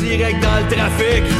direct dans le trafic.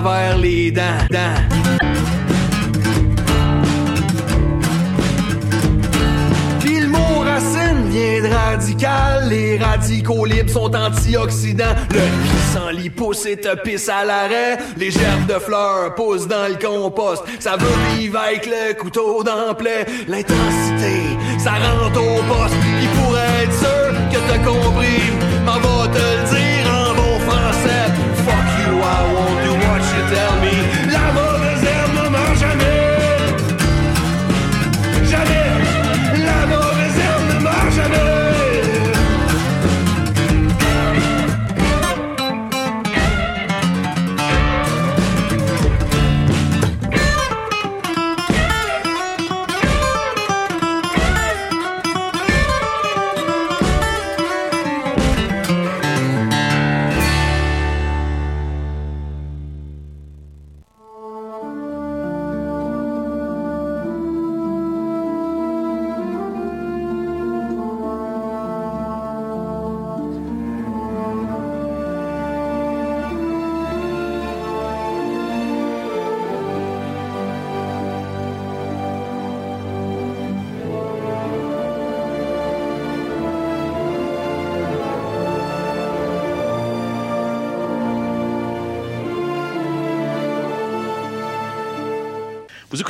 travers les dents. dents. vient de radical, les radicaux libres sont antioxydants. Le pissenlit pousse et te pisse à l'arrêt. Les gerbes de fleurs poussent dans le compost. Ça veut vivre avec le couteau dans plaie. L'intensité, ça rentre au poste. Il pourrait être sûr que t'as compris, m'en va te le dire. tell me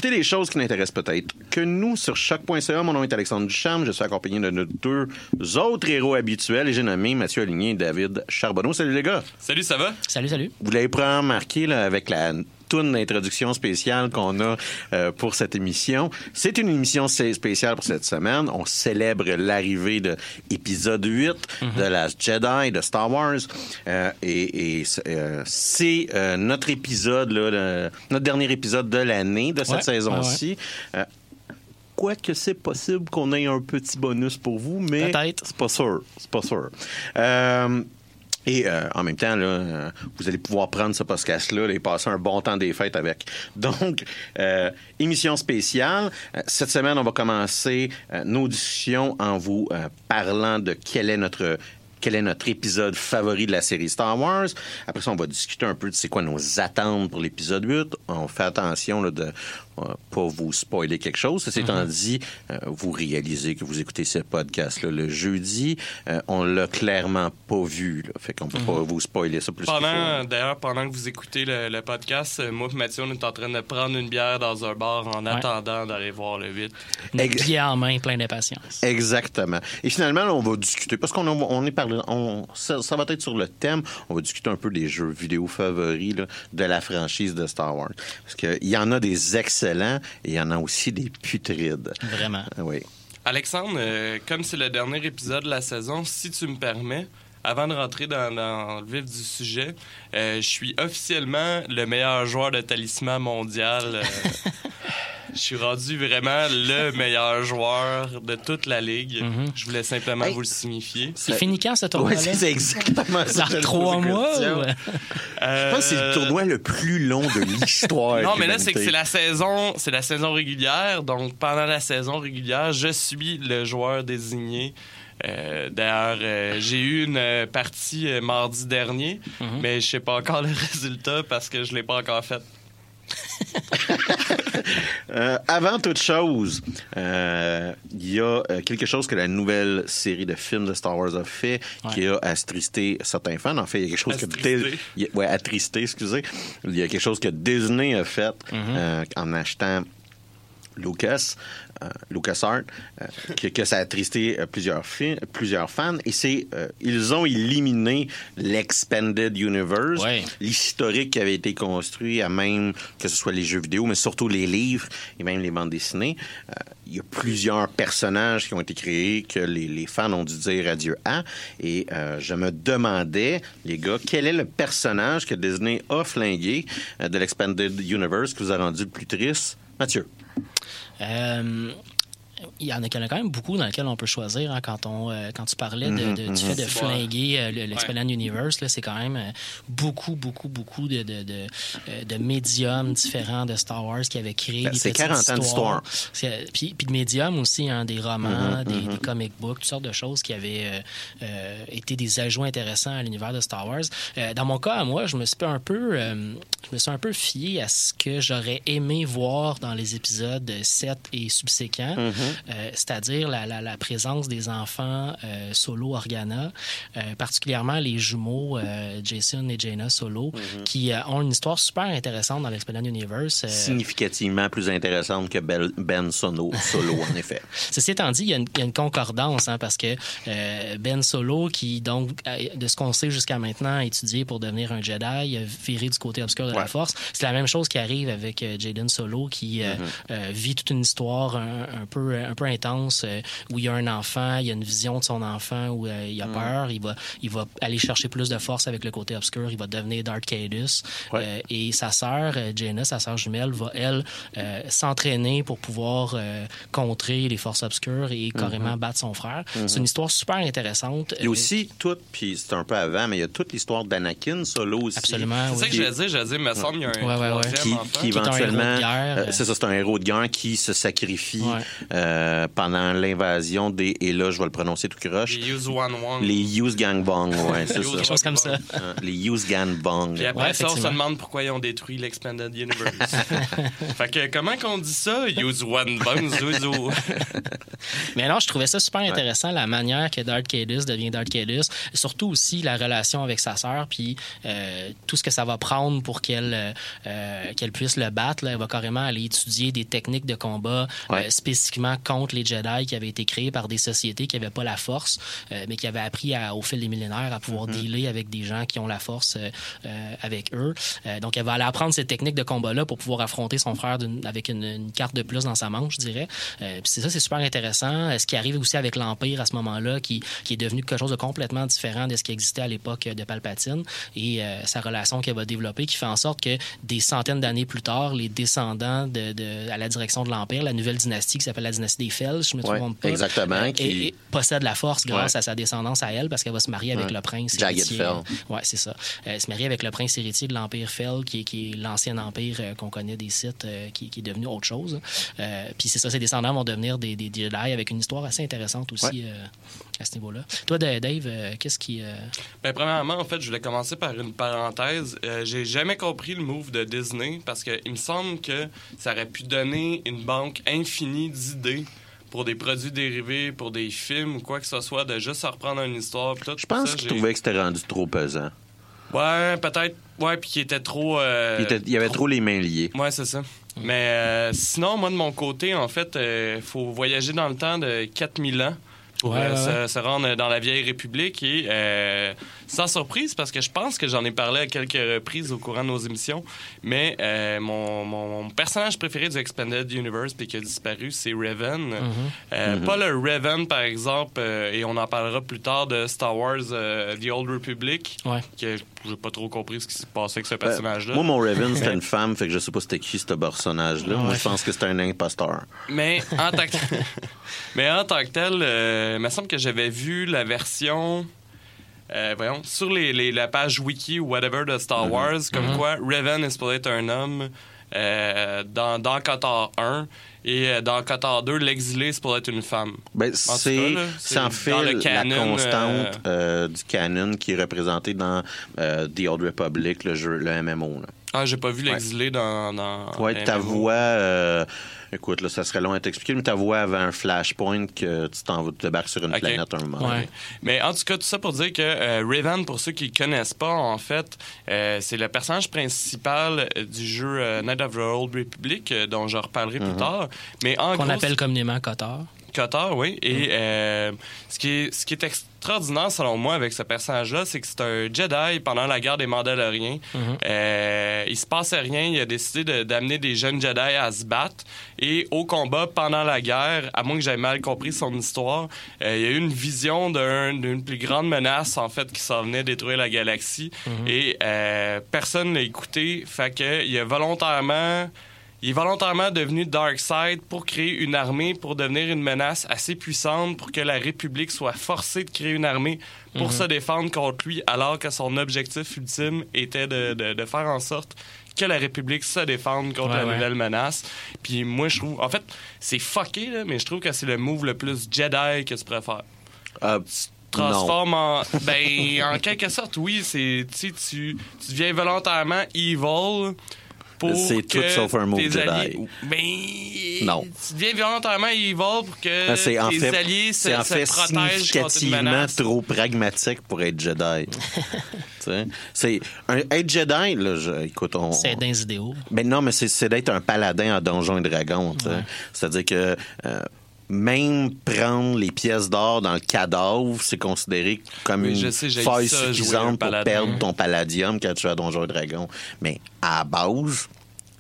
Des choses qui n'intéressent peut-être que nous sur choc.ca. Mon nom est Alexandre Duchamp. Je suis accompagné de nos deux autres héros habituels et j'ai nommé Mathieu Aligné et David Charbonneau. Salut les gars. Salut, ça va? Salut, salut. Vous l'avez pas remarqué là, avec la toune d'introduction spéciale qu'on a euh, pour cette émission. C'est une émission spéciale pour cette semaine. On célèbre l'arrivée de épisode 8 de Last Jedi de Star Wars. Euh, et et euh, c'est notre épisode, là, le- notre dernier épisode de l'année de cette Ouais, saison-ci. Euh, Quoique c'est possible qu'on ait un petit bonus pour vous, mais Peut-être. c'est pas sûr. C'est pas sûr. Et euh, en même temps, là, euh, vous allez pouvoir prendre ce podcast-là et passer un bon temps des fêtes avec. Donc, euh, émission spéciale. Euh, cette semaine, on va commencer euh, nos discussions en vous parlant de quel est notre quel est notre épisode favori de la série Star Wars. Après ça, on va discuter un peu de c'est quoi nos attentes pour l'épisode 8. On fait attention là, de pas vous spoiler quelque chose. Ceci étant dit, euh, vous réalisez que vous écoutez ce podcast-là le jeudi. Euh, on l'a clairement pas vu. Là, fait qu'on peut pas vous spoiler ça plus Pendant, d'ailleurs, pendant que vous écoutez le, le podcast, euh, moi et Mathieu, on est en train de prendre une bière dans un bar en attendant d'aller voir le 8. Notre Ex- pied en main, plein d'impatience. Exactement. Et finalement, là, on va discuter, parce qu'on on est parlé, on, ça, ça va être sur le thème, on va discuter un peu des jeux vidéo favoris là, de la franchise de Star Wars. Parce qu'il y en a des excellents et il y en a aussi des putrides. Vraiment. Ah Oui. Alexandre, euh, comme c'est le dernier épisode de la saison, si tu me permets, avant de rentrer dans, dans le vif du sujet, euh, je suis officiellement le meilleur joueur de talisman mondial. euh, je suis rendu vraiment le meilleur joueur de toute la ligue. Je voulais simplement Hey. vous le signifier. C'est fini quand ce Oui, tournoi-là? c'est exactement ça. Trois mois? ou- Euh, Je pense que c'est le tournoi le plus long de l'histoire. Non, mais là, c'est que c'est la saison, c'est la saison régulière. Donc, pendant la saison régulière, je suis le joueur désigné. Euh, D'ailleurs, euh, j'ai eu une euh, partie euh, mardi dernier, mais je sais pas encore le résultat parce que je l'ai pas encore fait. Euh, avant toute chose, euh, il y a euh, quelque chose que la nouvelle série de films de Star Wars a fait qui a attristé certains fans. En fait, il y a quelque chose Attristé. que... A- ouais, attristé, excusez. Il y a quelque chose que Disney a fait euh, en achetant Lucas, euh, LucasArts, euh, que, que ça a attristé euh, plusieurs, fans. Et c'est, euh, ils ont éliminé l'Expanded Universe, Ouais. l'historique qui avait été construit à même que ce soit les jeux vidéo, mais surtout les livres et même les bandes dessinées. Euh, il y a plusieurs personnages qui ont été créés que les, les fans ont dû dire adieu à. Et euh, je me demandais, les gars, quel est le personnage que Disney a flingué euh, de l'Expanded Universe qui vous a rendu le plus triste? Mathieu. Euh, il y en a, il y en a quand même beaucoup dans lesquels on peut choisir. hein, quand, on, euh, quand tu parlais de- Mhm, de- du fait de flinguer euh, le- l'Expanded Universe, là, c'est quand même euh, beaucoup, beaucoup, beaucoup de, de, de, euh, de médiums différents de Star Wars qui avaient créé Ben, des c'est petites 40 ans d'histoire. Puis, puis de médiums aussi, hein, des romans, Mhm, des, des comic books, toutes sortes de choses qui avaient euh, euh, été des ajouts intéressants à l'univers de Star Wars. Euh, dans mon cas, moi, je me suis un peu, euh, je me suis un peu fié à ce que j'aurais aimé voir dans les épisodes 7 et subséquents. Euh, c'est-à-dire la, la- la présence des enfants euh, Solo Organa, euh, particulièrement les jumeaux Jason et Jaina Solo, Mhm. qui ont une histoire super intéressante dans l'Expanded Universe. Significativement plus intéressante que Bel- Ben Solo, solo en effet. Ceci étant dit, il y a une, il y a une concordance, hein, parce que Ben Solo, qui, donc, de ce qu'on sait jusqu'à maintenant, a étudié pour devenir un Jedi, a viré du côté obscur de Ouais. la Force. C'est la même chose qui arrive avec Jaden Solo, qui euh, vit toute une histoire un, un peu, un peu intense, euh, où il y a un enfant, il y a une vision de son enfant, où euh, il a peur, il va, il va aller chercher plus de force avec le côté obscur, il va devenir Darth. Ouais. Euh, et sa sœur, euh, Jaina, sa sœur jumelle, va, elle, euh, s'entraîner pour pouvoir euh, contrer les forces obscures et carrément battre son frère. C'est une histoire super intéressante. Il y a aussi tout, puis c'est un peu avant, mais il y a toute l'histoire d'Anakin Solo aussi. Absolument, C'est oui. ça que dire. J'allais dire, il me semble qu'il y a un Ouais, ouais, ouais. Qui, qui éventuellement, euh, c'est ça, c'est un héros de guerre qui se sacrifie Ouais. euh, euh, pendant l'invasion des. Et là, je vais le prononcer tout croche. Les Use One One. Les Use Gangbang, ouais, c'est ça. Quelque chose comme ça. Hein, Les Use Gangbang. Puis après Ouais, ça, on se demande pourquoi ils ont détruit l'Expanded Universe. fait que comment qu'on dit ça? Use One Zuzu. Mais non, je trouvais ça super intéressant, la manière que Darth Cadus devient Darth Cadus. Surtout aussi la relation avec sa sœur, puis euh, tout ce que ça va prendre pour qu'elle euh, euh, qu'elle puisse le battre. là. Elle va carrément aller étudier des techniques de combat Ouais. euh, spécifiquement contre les Jedi qui avaient été créées par des sociétés qui n'avaient pas la force, euh, mais qui avaient appris à- au fil des millénaires à pouvoir dealer avec des gens qui ont la force euh, euh, avec eux. Donc, elle va aller apprendre ces techniques de combat-là pour pouvoir affronter son frère avec une, une carte de plus dans sa manche, je dirais. C'est ça, c'est super intéressant. Ce qui arrive aussi avec l'Empire à ce moment-là, qui, qui est devenu quelque chose de complètement différent de ce qui existait à l'époque de Palpatine et sa relation qu'elle va développer, qui fait en sorte que des centaines d'années plus tard, les descendants de, de- à la direction de l'Empire, la nouvelle dynastie qui s'appelle la dynastie des Fels, je me Ouais, trompe pas, exactement, euh, qui- et- et possède la force grâce Ouais. à sa descendance à elle, parce qu'elle va se marier avec Ouais. le prince héritier. Ouais, c'est ça. Euh, Elle se marie avec le prince héritier de l'Empire Fell, qui est, qui est l'ancien empire euh, qu'on connaît des sites, qui, qui est devenu autre chose. Euh, Puis c'est ça, ses descendants vont devenir des, des Jedi avec une histoire assez intéressante aussi euh, à ce niveau-là. Toi, Dave, euh, qu'est-ce qui. euh, Ben, premièrement, en fait, je voulais commencer par une parenthèse. Euh, J'ai jamais compris le move de Disney parce qu'il me semble que ça aurait pu donner une banque infinie d'idées pour des produits dérivés, pour des films ou quoi que ce soit, de juste reprendre une histoire. pis tout. Je pense Ça, qu'il j'ai- trouvait que c'était rendu trop pesant. Ouais, peut-être. Ouais, puis qu'il était trop. euh, Il, était- il y avait trop les mains liées. Ouais, c'est ça. Mais euh, sinon, moi, de mon côté, en fait, il faut voyager dans le temps de 4000 ans Ouais, euh, ouais, se, se rendre dans la vieille République. Et euh, sans surprise, parce que je pense que j'en ai parlé à quelques reprises au courant de nos émissions, mais euh, mon, mon- mon personnage préféré du Expanded Universe puis qui a disparu, c'est Revan. Euh, Pas le Revan, par exemple, euh, et on en parlera plus tard de Star Wars euh, The Old Republic, Ouais. que j'ai pas trop compris ce qui s'est passé avec ce Euh, personnage-là. moi, mon Raven, c'était une femme, fait que je sais pas c'était qui ce personnage-là. Moi, je pense que c'était un imposteur. Mais en tant que, mais en tant que tel, euh, il me semble que j'avais vu la version. euh, voyons, sur les, les- la page wiki ou whatever de Star Wars, comme quoi Revan est supposé être un homme euh, dans, dans Qatar 1 et dans Qatar 2, l'exilé est supposé être une femme. Ben, c'est c'est c'est dans fait le la canon, constante euh, du canon qui est représentée dans The Old Republic, le jeu, le MMO. Là. Ah, j'ai pas vu l'exilé dans, dans. Ouais, ta MMO. voix, euh, écoute, là, ça serait long à t'expliquer, mais ta voix avait un flashpoint que tu t'en vas te débarques sur une planète un moment. Ouais. Mais en tout cas, tout ça pour dire que euh, Raven, pour ceux qui ne connaissent pas, en fait, euh, c'est le personnage principal euh, du jeu euh, Night of the Old Republic, euh, dont je reparlerai plus tard. Mais en Qu'on appelle communément Cotard. Qatar, oui. Et euh, ce, qui est, ce qui est extraordinaire, selon moi, avec ce personnage-là, c'est que c'est un Jedi pendant la guerre des Mandaloriens. Euh, il se passait rien. Il a décidé de- d'amener des jeunes Jedi à se battre. Et au combat, pendant la guerre, à moins que j'aie mal compris son histoire, euh, il y a eu une vision d'un- d'une plus grande menace, en fait, qui s'en venait détruire la galaxie. Et euh, personne l'a écouté. Fait que il a volontairement... Il est volontairement devenu Darkseid pour créer une armée, pour devenir une menace assez puissante, pour que la République soit forcée de créer une armée pour se défendre contre lui, alors que son objectif ultime était de, de- de faire en sorte que la République se défende contre Ouais, la ouais. nouvelle menace. Puis moi, je trouve... En fait, c'est fucké, là, mais je trouve que c'est le move le plus Jedi que tu préfères Euh, non. transforme en. Ben, en quelque sorte, oui, c'est. Tu tu deviens volontairement evil. Pour C'est tout sauf un move Jedi. alliés- Ben. Non. Tu deviens volontairement evil pour que Ben, en tes fait, alliés se, en se fait protègent contre une significativement menace. trop pragmatique pour être Jedi. Tu sais, c'est un, être Jedi là, je- écoute, on, C'est les idéaux. Ben non, mais c'est, d'être un paladin en Donjons et sais. C'est-à-dire que euh, même prendre les pièces d'or dans le cadavre, c'est considéré comme Oui, une sais, faille suffisante pour perdre ton palladium quand tu Donjons et Dragons. Mais à la base,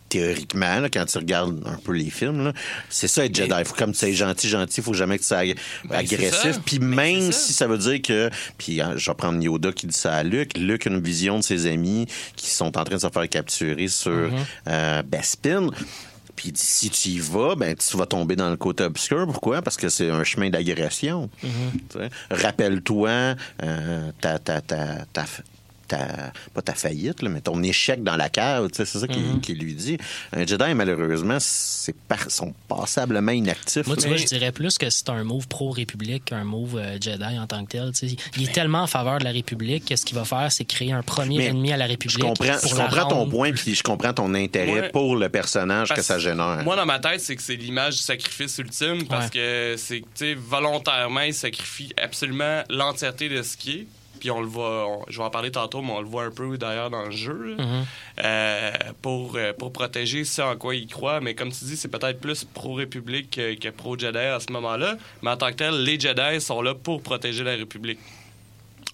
théoriquement, là, quand tu regardes un peu les films, c'est ça être Jedi. Faut, comme tu es gentil, gentil, faut jamais que tu sois Ben, agressif. Puis Ben, même ça. si ça veut dire que, puis hein, je vais prendre Yoda qui dit ça à Luke, Luke a une vision de ses amis qui sont en train de se faire capturer sur Mm-hmm. euh, Bespin. Puis il dit, si tu y vas, ben tu vas tomber dans le côté obscur. Pourquoi? Parce que c'est un chemin d'agression. Mm-hmm. Rappelle-toi euh, ta, ta, ta, ta, pas ta faillite, là, mais ton échec dans la cave. C'est ça qu'il qu'il lui dit. Un Jedi, malheureusement, c'est par- sont passablement inactifs. Moi, tu vois, je dirais plus que c'est un move pro-République qu'un move euh, Jedi en tant que tel. Il est tellement en faveur de la République que ce qu'il va faire, c'est créer un premier Mais ennemi à la je République. comprends, pour je comprends ton point, puis je comprends ton intérêt Ouais. pour le personnage que ça génère. Moi, dans ma tête, c'est que c'est l'image du sacrifice ultime parce Ouais. que c'est, volontairement, il sacrifie absolument l'entièreté de ce qui est. Puis on le voit, on- je vais en parler tantôt, mais on le voit un peu d'ailleurs dans le jeu. Mhm. Euh, pour, euh, pour protéger ce en quoi il croit. Mais comme tu dis, c'est peut-être plus pro-République que, que pro-Jedi à ce moment-là. Mais en tant que tel, les Jedi sont là pour protéger la République.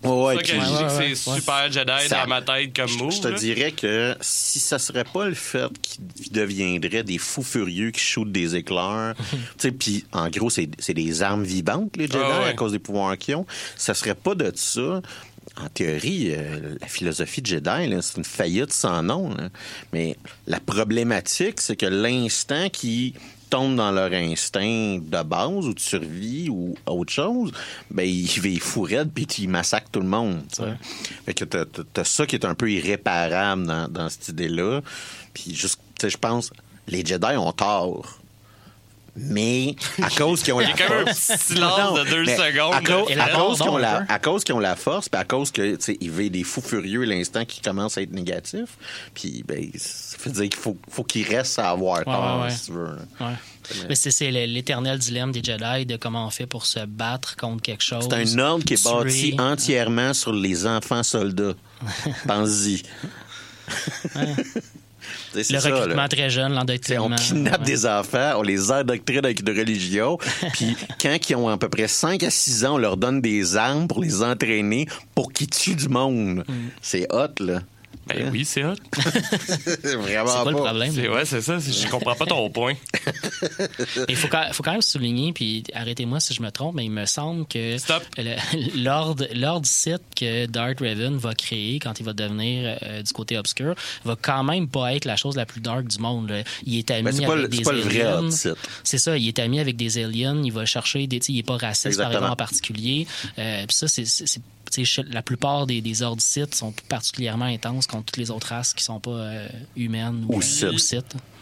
Ouais, ouais, C'est ça que je dis que c'est super Jedi Ça- dans ma tête comme move. je te dirais que si ça serait pas le fait qu'ils deviendraient des fous furieux qui shootent des éclairs, tu sais, puis en gros, c'est c'est des armes vivantes, les Jedi, Ah ouais. à cause des pouvoirs qu'ils ont, ça serait pas de ça. En théorie, euh, la philosophie de Jedi, là, c'est une faillite sans nom. là. Mais la problématique, c'est que l'instant qui tombe dans leur instinct de base ou de survie ou autre chose, ben ils fous raides puis ils massacrent tout le monde. Ouais. Fait que t'as, t'as- ça qui est un peu irréparable dans, dans cette idée-là. Puis juste, tu sais, je pense, les Jedi ont tort. Mais à cause qu'ils ont Il y la a quand même un force. silence de deux secondes. À cause, à qu'ils ont, la- peu. à cause qu'ils ont la force, puis à cause que, ils veulent des fous furieux l'instant qu'ils commencent à être négatifs. Puis, ben, ça veut dire qu'il faut, faut qu'ils restent à avoir tort, ouais, ouais. si tu veux. Mais c'est l'éternel dilemme des Jedi de comment on fait pour se battre contre quelque chose. C'est un ordre qui est tuer. bâti entièrement sur les enfants soldats. Pense-y. C'est Le ça, là. recrutement très jeune, l'endoctrinement. on kidnappe Ouais. des enfants, on les endoctrine avec une religion, puis quand ils ont à peu près 5 à 6 ans, on leur donne des armes pour les entraîner pour qu'ils tuent du monde. Mm. C'est hot, là. Ben oui, c'est hot. C'est vraiment C'est quoi le pas. problème? C'est, ouais, c'est ça. c'est- Je comprends pas ton point. Il faut, quand- faut quand même souligner, puis arrêtez-moi si je me trompe, mais il me semble que Stop. le- l'ordre l'ordre site que Darth Raven va créer quand il va devenir euh, du côté obscur va quand même pas être la chose la plus dark du monde. là. Il est ami Ben, c'est pas, avec le- des c'est pas le vrai aliens. site. C'est ça, il est ami avec des aliens, il va chercher des. tu sais, Il est pas raciste, par Exactement. exemple, en particulier. Euh, puis ça, c'est. La plupart des, des ordres sites sont particulièrement intenses contre toutes les autres races qui sont pas euh, humaines Ou ou.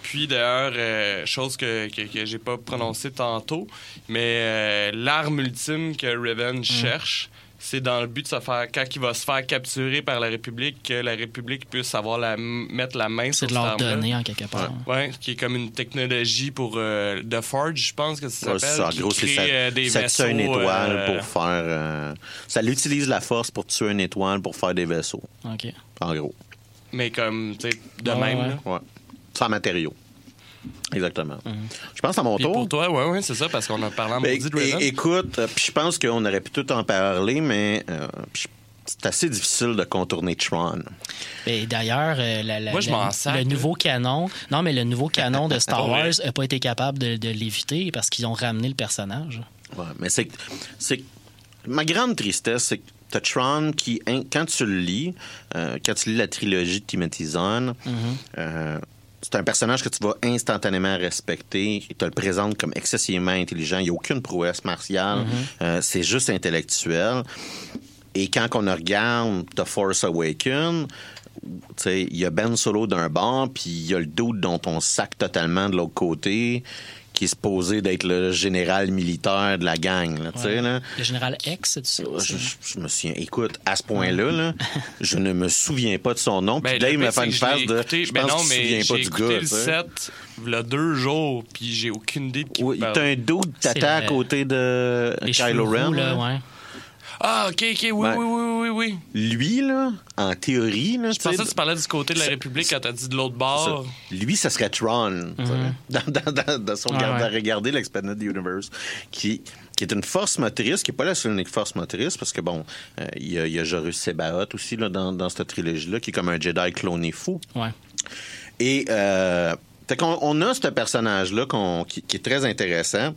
Puis d'ailleurs, euh, chose que, que, que j'ai pas prononcée tantôt, mais euh, l'arme ultime que Raven Mm. cherche, c'est dans le but de se faire, quand il va se faire capturer par la République, que la République puisse avoir la, mettre la main C'est sur de cette leur arme-là. donner en quelque part. Ouais, qui est comme une technologie pour euh, The Forge, je pense que ça s'appelle. c'est ça. En qui gros, c'est ça. euh, des ça tue une étoile euh, pour faire. euh, ça utilise la force pour tuer une étoile pour faire des vaisseaux. OK. En gros. Mais comme, tu sais, de Ouais, même. ouais. là. Ouais. Sans matériaux. Exactement. Mhm. Je pense à mon Puis tour. pour toi, ouais, ouais, c'est ça, parce qu'on a parlé en Ben, maudit de Raven. écoute, euh, puis je pense qu'on aurait pu tout en parler, mais euh, c'est assez difficile de contourner Tron. Et d'ailleurs, euh, le nouveau canon, non, mais le nouveau canon de Star. Wars n'a pas été capable de, de l'éviter parce qu'ils ont ramené le personnage. Ouais, mais c'est que- c'est que- ma grande tristesse, c'est que t'as Tron qui, quand tu le lis, euh, quand tu lis la trilogie de Timothy Zahn, euh, c'est un personnage que tu vas instantanément respecter. Il te le présente comme excessivement intelligent. Il n'y a aucune prouesse martiale. Euh, c'est juste intellectuel. Et quand on regarde The Force Awakens, tu sais, il y a Ben Solo d'un bord, puis il y a le doute dont on sac totalement de l'autre côté, qui est supposé d'être le général militaire de la gang. Là, tu sais, Ouais. là. Le général X, c'est ça? Je, je- je me souviens. Écoute, à ce point-là, là, je ne me souviens pas de son nom. Puis Ben, Dave le me pire, fait une je l'ai de. écouté- je ben pense non, que tu te mais souviens pas du écouté gars. le tu sais. 7 il y a deux jours, puis j'ai aucune idée de qui Oui, vous parle. t'as un doute C'est tata à côté de Les Kylo Ren. roux, là, là. ouais. Ah, OK, OK, oui, Ouais. oui, oui, oui, oui. Lui, là, en théorie, là, Je pensais que tu parlais du côté de la Ça- République quand t'as dit de l'autre Ça, bord. Lui, ça serait Tron, sais, dans, dans, dans, dans son Mhm. Ouais, regard- ouais. regarder l'Expanded Universe, qui, qui est une force motrice, qui n'est pas la seule unique force motrice, parce que bon, euh, il y, a, il y a Jorus Sebaot aussi là, dans, dans cette trilogie-là, qui est comme un Jedi cloné fou. Ouais. Et euh, fait qu'on- on a ce personnage-là qui est très intéressant.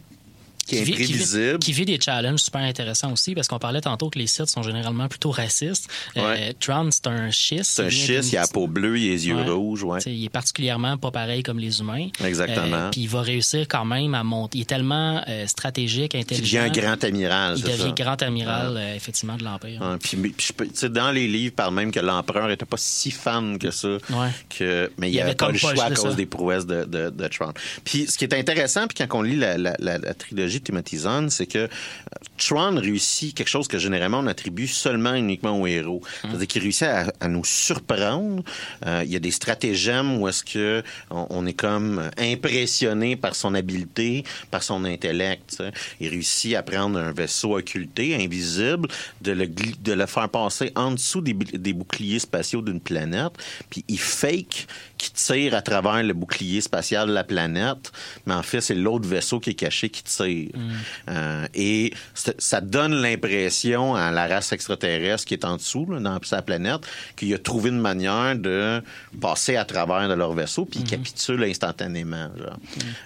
Qui est vit- imprévisible. Qui vit des challenges super intéressants aussi, parce qu'on parlait tantôt que les sites sont généralement plutôt racistes. Euh, Ouais. Tron, c'est un schiste. C'est un Il schiste, il a la peau bleue, il a les yeux Ouais. rouges, ouais. Il est particulièrement pas pareil comme les humains. Exactement. Euh, Puis il va réussir quand même à monter. Il est tellement euh, stratégique, Il intelligent. devient un grand amiral, Il devient ça. grand amiral, effectivement, de l'Empire. Puis, dans les livres, par même que l'empereur était pas si fan que ça, que, mais il Il n'y avait avait pas le choix à cause ça. des prouesses de, de, de Tron. Puis ce qui est intéressant, puis quand on lit la, la, la, la trilogie de Timothy Zahn, c'est que euh, Tron réussit quelque chose que généralement on attribue seulement uniquement aux héros. Hum. C'est-à-dire qu'il réussit à, à nous surprendre. Euh, il y a des stratagèmes où est-ce que on, on est comme impressionné par son habileté, par son intellect. Il réussit à prendre un vaisseau occulté, invisible, de le, gli- de le faire passer en dessous des, des boucliers spatiaux d'une planète, puis il fake qui tire à travers le bouclier spatial de la planète, mais en fait, c'est l'autre vaisseau qui est caché qui tire. Euh, et ça donne l'impression à la race extraterrestre qui est en dessous, là, dans sa planète, qu'il a trouvé une manière de passer à travers de leur vaisseau, puis il capitule instantanément. genre.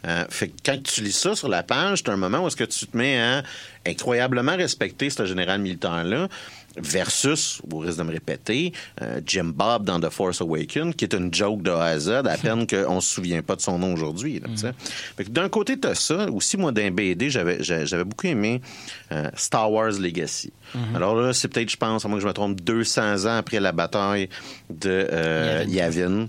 Euh, fait que quand tu lis ça sur la page, c'est un moment où est-ce que tu te mets à incroyablement respecter ce général militaire-là, versus, au risque de me répéter, euh, Jim Bob dans The Force Awakens, qui est une joke de A à Z, à peine qu'on se souvient pas de son nom aujourd'hui. que D'un côté, tu as ça. Aussi, moi, d'un BD, j'avais beaucoup aimé euh, Star Wars Legacy. Alors là, c'est peut-être, je pense, à moins que je me trompe, 200 ans après la bataille de euh, Yavin.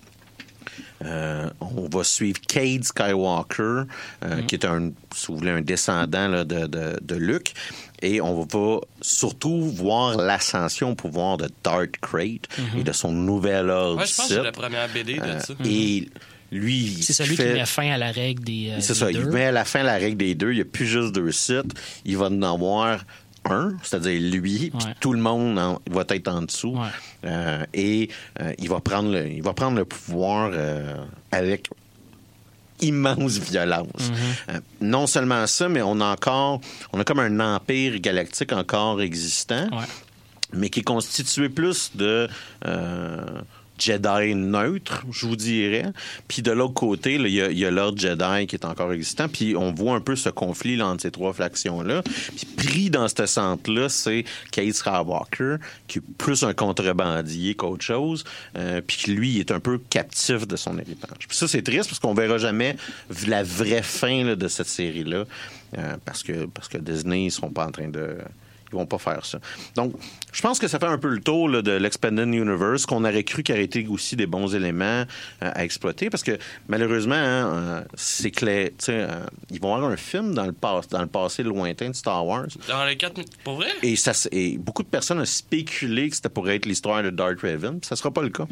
Euh, on va suivre Cade Skywalker, euh, qui est un, si vous voulez, un descendant là, de, de, de Luke. Et on va surtout voir l'ascension au pouvoir de Darth Crate et de son nouvel ordre Ouais, je pense que c'est la première BD de Euh, ça. Et lui, C'est ce celui qui met fin à la règle des. euh, c'est des ça. Il deux. met à la fin la règle des deux. Il n'y a plus juste deux sites. Il va en avoir un, c'est-à-dire lui, puis tout le monde en- va être en dessous. Ouais. Euh, et euh, il, va prendre le, il va prendre le pouvoir euh, avec immense violence. Mm-hmm. Euh, non seulement ça, mais on a encore, on a comme un empire galactique encore existant Ouais. mais qui est constitué plus de euh, Jedi neutres, je vous dirais. Puis de l'autre côté, il y a, y a l'ordre Jedi qui est encore existant. Puis on voit un peu ce conflit entre ces trois factions-là. Puis pris dans ce centre-là, c'est Cade Skywalker, qui est plus un contrebandier qu'autre chose. euh, puis qui, lui, est un peu captif de son héritage. Puis ça, c'est triste parce qu'on verra jamais la vraie fin de cette série-là. euh, parce, que, Disney, ils seront pas en train de... Ils vont pas faire ça. Donc, je pense que ça fait un peu le tour là, de l'Expanded Universe, qu'on aurait cru qu'il y aurait été aussi des bons éléments euh, à exploiter, parce que malheureusement, hein, euh, c'est clair. tu sais, euh, ils vont avoir un film dans le, pas- dans le passé lointain de Star Wars. Dans les quatre... mi- Pour vrai? Et, ça, beaucoup de personnes ont spéculé que c'était pour être l'histoire de Darth Raven. Ça sera pas le cas.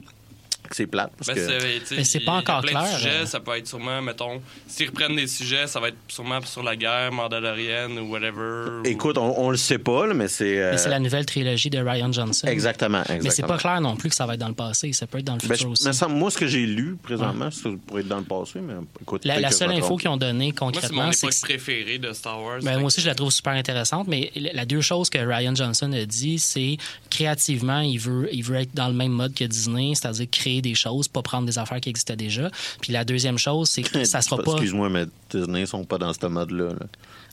C'est plate. Parce Ben, que... Mais c'est pas y a encore clair, sujets, euh. ça peut être sûrement, mettons, s'ils reprennent des sujets, ça va être sûrement sur la guerre mandalorienne ou whatever. ou- Écoute, on, on le sait pas, là, mais c'est. euh, Mais c'est la nouvelle trilogie de Ryan Johnson. Exactement, exactement. Mais c'est pas clair non plus que ça va être dans le passé. Ça peut être dans le Ben, futur je- aussi. me semble- moi, ce que j'ai lu présentement, c'est pour être dans le passé, mais écoute. La, seule info qu'ils ont donnée Moi, c'est mon concrètement, c'est époque que préférée de Star Wars. Ben, moi aussi, je la trouve super intéressante, mais la la deux choses que Ryan Johnson a dit, c'est créativement, il veut, il veut être dans le même mode que Disney, c'est-à-dire créer des choses, pas prendre des affaires qui existaient déjà. Puis la deuxième chose, c'est que ça sera pas Excuse-moi, mais Disney sont pas dans ce mode-là. Là, Non,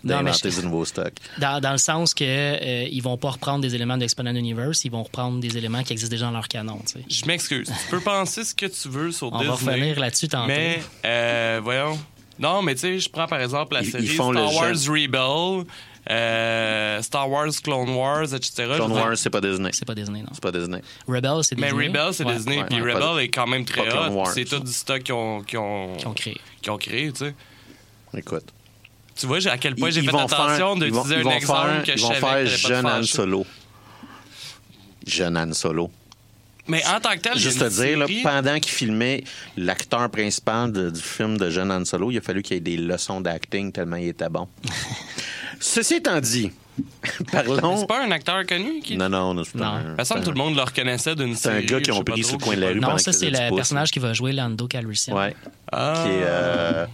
mais d'inventer je- du nouveau stock. dans, dans le sens que euh, ils vont pas reprendre des éléments d'Exponent Universe, ils vont reprendre des éléments qui existent déjà dans leur canon. tu sais. Je m'excuse. tu peux penser ce que tu veux sur On Disney. va revenir là-dessus tantôt. Mais, euh, voyons. Non, mais tu sais, je prends par exemple la Ils- série ils font le Star Wars jeu. Rebel, euh, Star Wars Clone Wars, etc. Clone Wars, c'est pas Disney. C'est pas Disney, non. C'est pas Disney. Rebel, c'est Mais Disney. Rebel, c'est Ouais, Disney. ouais, puis ouais, Rebel est quand même très hot. C'est tout du stock qu'ils ont, qu'ils ont, Qui ont créé. qu'ils ont créé, tu sais. Écoute. Tu vois, à quel point j'ai fait attention d'utiliser un exemple faire- que je Ils vont savais faire jeune Han. Solo. Jeune Han Solo. Mais en tant que tel, Juste te dire, là, pendant qu'il filmait l'acteur principal de- du film de Jeune Han Solo, il a fallu qu'il y ait des leçons d'acting tellement il était bon. Ceci étant dit, parlons. C'est pas un acteur connu qui. Non, non, non, c'est Non. un- que tout le monde le reconnaissait d'une C'est un gars je ont sais pas pris trop, sur le coin de la pas rue. Non, ça, qu'il c'est faisait du le pouce. personnage qui va jouer Lando Calrissian. Ouais. Ah. Qui est. euh,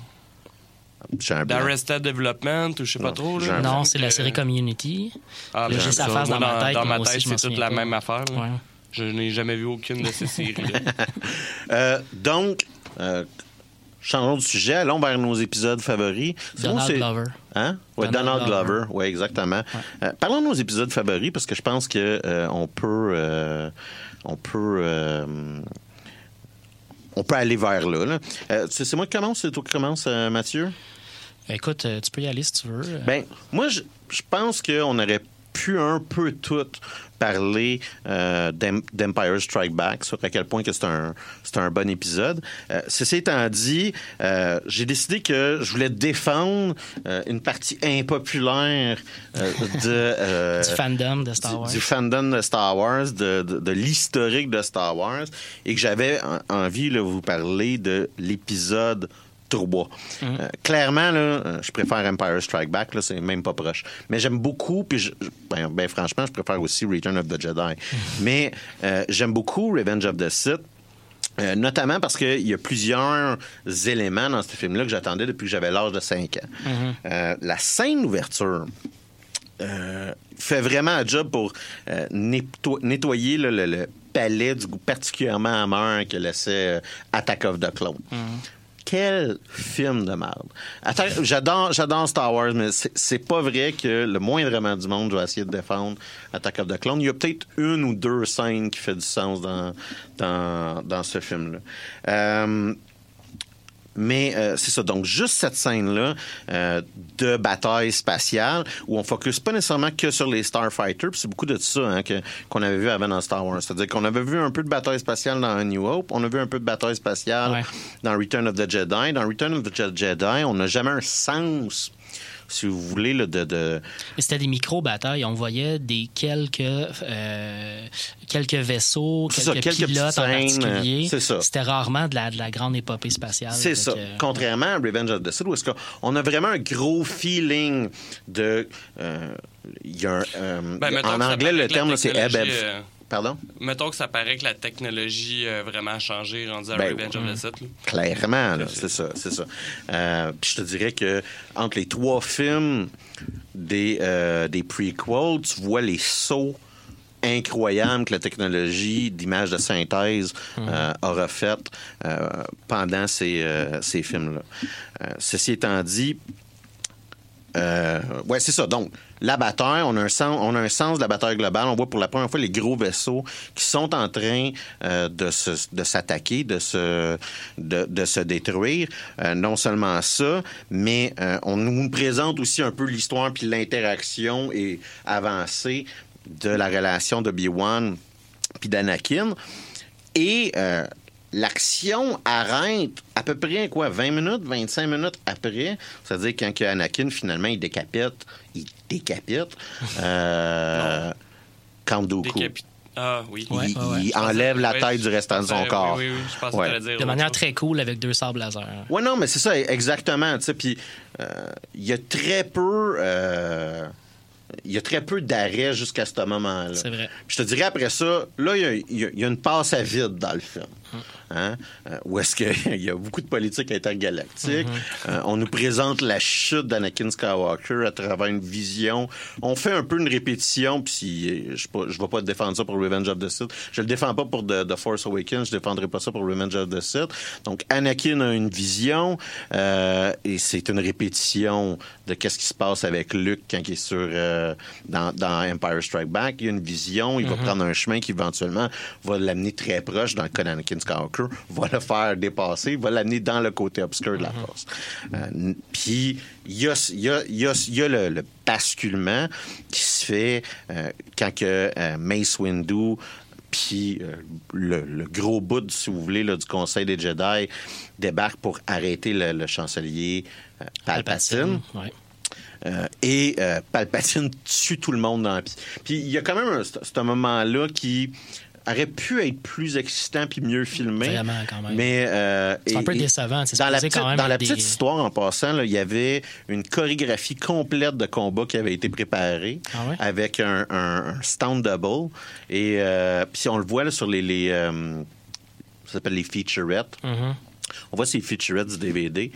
j'ai un blanc. D'Arrested Development ou je sais pas Non, trop. j'ai Là. un- Non, c'est la série Community. Ah, Là, ben, j'ai sa ça, face moi, dans ma tête, Dans moi ma aussi, tête, je m'en c'est toute souviens la pas. même affaire. là. Ouais. Je n'ai jamais vu aucune de ces séries-là. Euh, donc, euh, changeons de sujet, allons vers nos épisodes favoris. Donald Glover. Hein? Ouais, Donald Donald, Glover. Oui, exactement. Euh, parlons de nos épisodes favoris parce que je pense que euh, on peut. euh, on peut. on peut aller vers là. là. C'est moi qui commence, c'est toi qui commence, Mathieu? Écoute, tu peux y aller si tu veux. Ben, moi, je, je pense qu'on aurait pu un peu tout parler euh, d'Em- d'Empire Strike Back, sur à quel point que c'est un, un bon épisode. Euh, ceci étant dit, euh, j'ai décidé que je voulais défendre une partie impopulaire de... du fandom de Star Wars. du fandom de Star Wars, de, de- de l'historique de Star Wars, et que j'avais en- envie de vous parler de l'épisode 3. Euh, clairement, là, euh, je préfère Empire Strike Back, là, c'est même pas proche. Mais j'aime beaucoup, puis je- ben, ben, franchement, je préfère aussi Return of the Jedi. Mais euh, j'aime beaucoup Revenge of the Sith. Euh, notamment parce qu'il y a plusieurs éléments dans ce film-là que j'attendais depuis que j'avais l'âge de 5 ans. Euh, la scène d'ouverture, euh, fait vraiment un job pour euh, netto- nettoyer là, le, le palais du goût particulièrement amer que laissait euh, Attack of the Clone. Quel film de merde. Atta- J'adore, j'adore Star Wars, mais c'est, pas vrai que le moindrement du monde va essayer de défendre Attack of the Clone. Il y a peut-être une ou deux scènes qui fait du sens dans, dans, dans ce film-là. Euh, mais euh, c'est ça. Donc, juste cette scène-là euh, de bataille spatiale où on focus pas nécessairement que sur les Starfighters. puis C'est beaucoup de ça hein, que- qu'on avait vu avant dans Star Wars. C'est-à-dire qu'on avait vu un peu de bataille spatiale dans A New Hope. On a vu un peu de bataille spatiale Ouais. dans Return of the Jedi. Dans Return of the Je- Jedi, on n'a jamais un sens, si vous voulez, là, de... C'était des micro-batailles. On voyait des quelques, euh, quelques vaisseaux, quelques, ça, quelques pilotes en particulier. c'est ça. C'était rarement de la, de la grande épopée spatiale. C'est ça. Contrairement à Revenge of the Sith, où est-ce qu'on a vraiment un gros feeling de... euh, Il y a un, euh, Ben, mettons en anglais, le terme, c'est euh, Pardon? Mettons que ça paraît que la technologie a vraiment changé, rendu à Ben, Revenge of the Sith. là. Clairement, là, c'est ça, c'est ça. Euh, puis je te dirais que entre les trois films des, euh, des prequels, tu vois les sauts incroyables que la technologie d'image de synthèse euh, aura fait euh, pendant ces, euh, ces films-là. Euh, ceci étant dit, euh, ouais, c'est ça. Donc, la on a, un sens, on a un sens de la bataille globale. On voit pour la première fois les gros vaisseaux qui sont en train euh, de, s'attaquer, de se, de, se détruire. Euh, non seulement ça, mais euh, on nous présente aussi un peu l'histoire puis l'interaction et avancée de la relation de B1 puis d'Anakin. Et l'action arrête à peu près quoi 20 minutes, 25 minutes après. C'est-à-dire quand que Anakin finalement il décapite, il décapite euh, Count Dooku. Décapi- Ah oui. Il, Ouais, ouais. enlève la tête du restant de son corps. Oui, oui, oui, je que dire De manière chose. très cool avec deux sables laser. Ouais, non, mais c'est ça, exactement. tu sais, Puis euh, il y a très peu. euh, il y a très peu d'arrêts jusqu'à ce moment-là. C'est vrai. Puis je te dirais après ça, là, il y a- y, y une passe à vide dans le film. Hein? Euh, où est-ce qu'il y a beaucoup de politique intergalactique. Euh, on nous présente la chute d'Anakin Skywalker à travers une vision. On fait un peu une répétition, puis si, je ne vais pas défendre ça pour Revenge of the Sith. Je le défends pas pour The, The Force Awakens, je défendrai pas ça pour Revenge of the Sith. Donc, Anakin a une vision, euh, et c'est une répétition de qu'est-ce qui se passe avec Luke quand il est sur, euh, dans, dans Empire Strike Back. Il y a une vision, il va prendre un chemin qui éventuellement va l'amener très proche, dans le cas d'Anakin Skywalker, va le faire dépasser, va l'amener dans le côté obscur de la force. Euh, n- Puis, il y a, il y a- il y a- il y a le, le basculement qui se fait euh, quand que euh, Mace Windu puis euh, le, le gros bout, si vous voulez, là, du Conseil des Jedi débarque pour arrêter le, le chancelier euh, Palpatine. Ouais. Euh, et euh, Palpatine tue tout le monde dans Puis il y a quand même un, ce moment-là qui aurait pu être plus excitant puis mieux filmé. Vraiment, quand même. Mais euh, C'est un peu décevant. C'est Dans la, petite, quand même dans la être des- petite histoire, en passant, là, il y avait une chorégraphie complète de combat qui avait été préparée Ah ouais? avec un, un, un stand double. Et euh, puis on le voit là, sur les, les euh, ça s'appelle les featurettes. Mhm. On voit ces featurettes du DVD.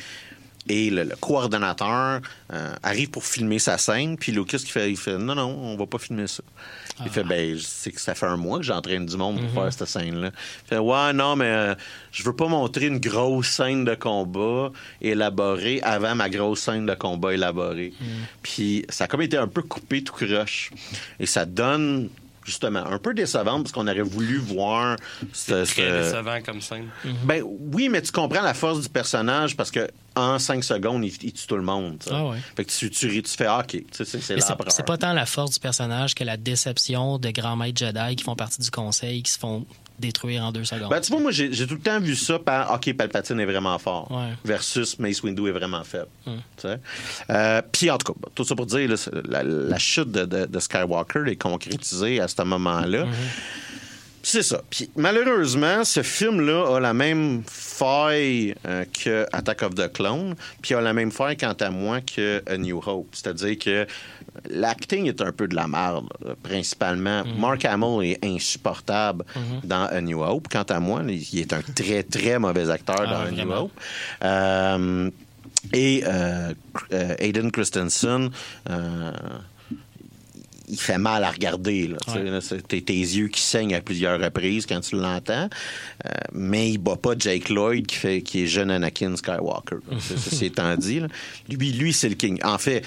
Et le, le coordonnateur euh, arrive pour filmer sa scène, puis Lucas qui fait, il fait non non, on va pas filmer ça. Il fait ben c'est que ça fait un mois que j'entraîne du monde pour faire cette scène là. Il fait ouais non mais euh, je veux pas montrer une grosse scène de combat élaborée avant ma grosse scène de combat élaborée. Puis ça a comme été un peu coupé tout croche et ça donne justement un peu décevant parce qu'on aurait voulu voir ce, Très ce- décevant comme scène. ben oui, mais tu comprends la force du personnage parce que en cinq secondes, il, il tue tout le monde. Ah ouais. Fait que tu, tu, fais ah, OK, c'est pas tant la force du personnage que la déception de grands maîtres Jedi qui font partie du conseil qui se font détruire en deux secondes. Ben, tu vois, moi, j'ai tout le temps vu ça par OK, Palpatine est vraiment fort Ouais. versus Mace Windu est vraiment faible. Sais. Euh, Puis, en tout cas, tout ça pour dire, là, la, la chute de, de- de Skywalker est concrétisée à ce moment-là. C'est ça. Puis malheureusement, ce film-là a la même faille euh, que Attack of the Clone, puis a la même faille, quant à moi, que A New Hope. C'est-à-dire que l'acting est un peu de la merde, principalement. Mark Hamill est insupportable dans A New Hope. Quant à moi, il est un très, très mauvais acteur Ah, dans A New. Hope. Euh, et euh, euh, Aiden Christensen... il fait mal à regarder. Là, Ouais. tes, tes yeux qui saignent à plusieurs reprises quand tu l'entends. Euh, mais il bat pas Jake Lloyd qui, fait, qui est jeune Anakin Skywalker. C'est- étant dit. là. Lui, lui c'est le king. En fait,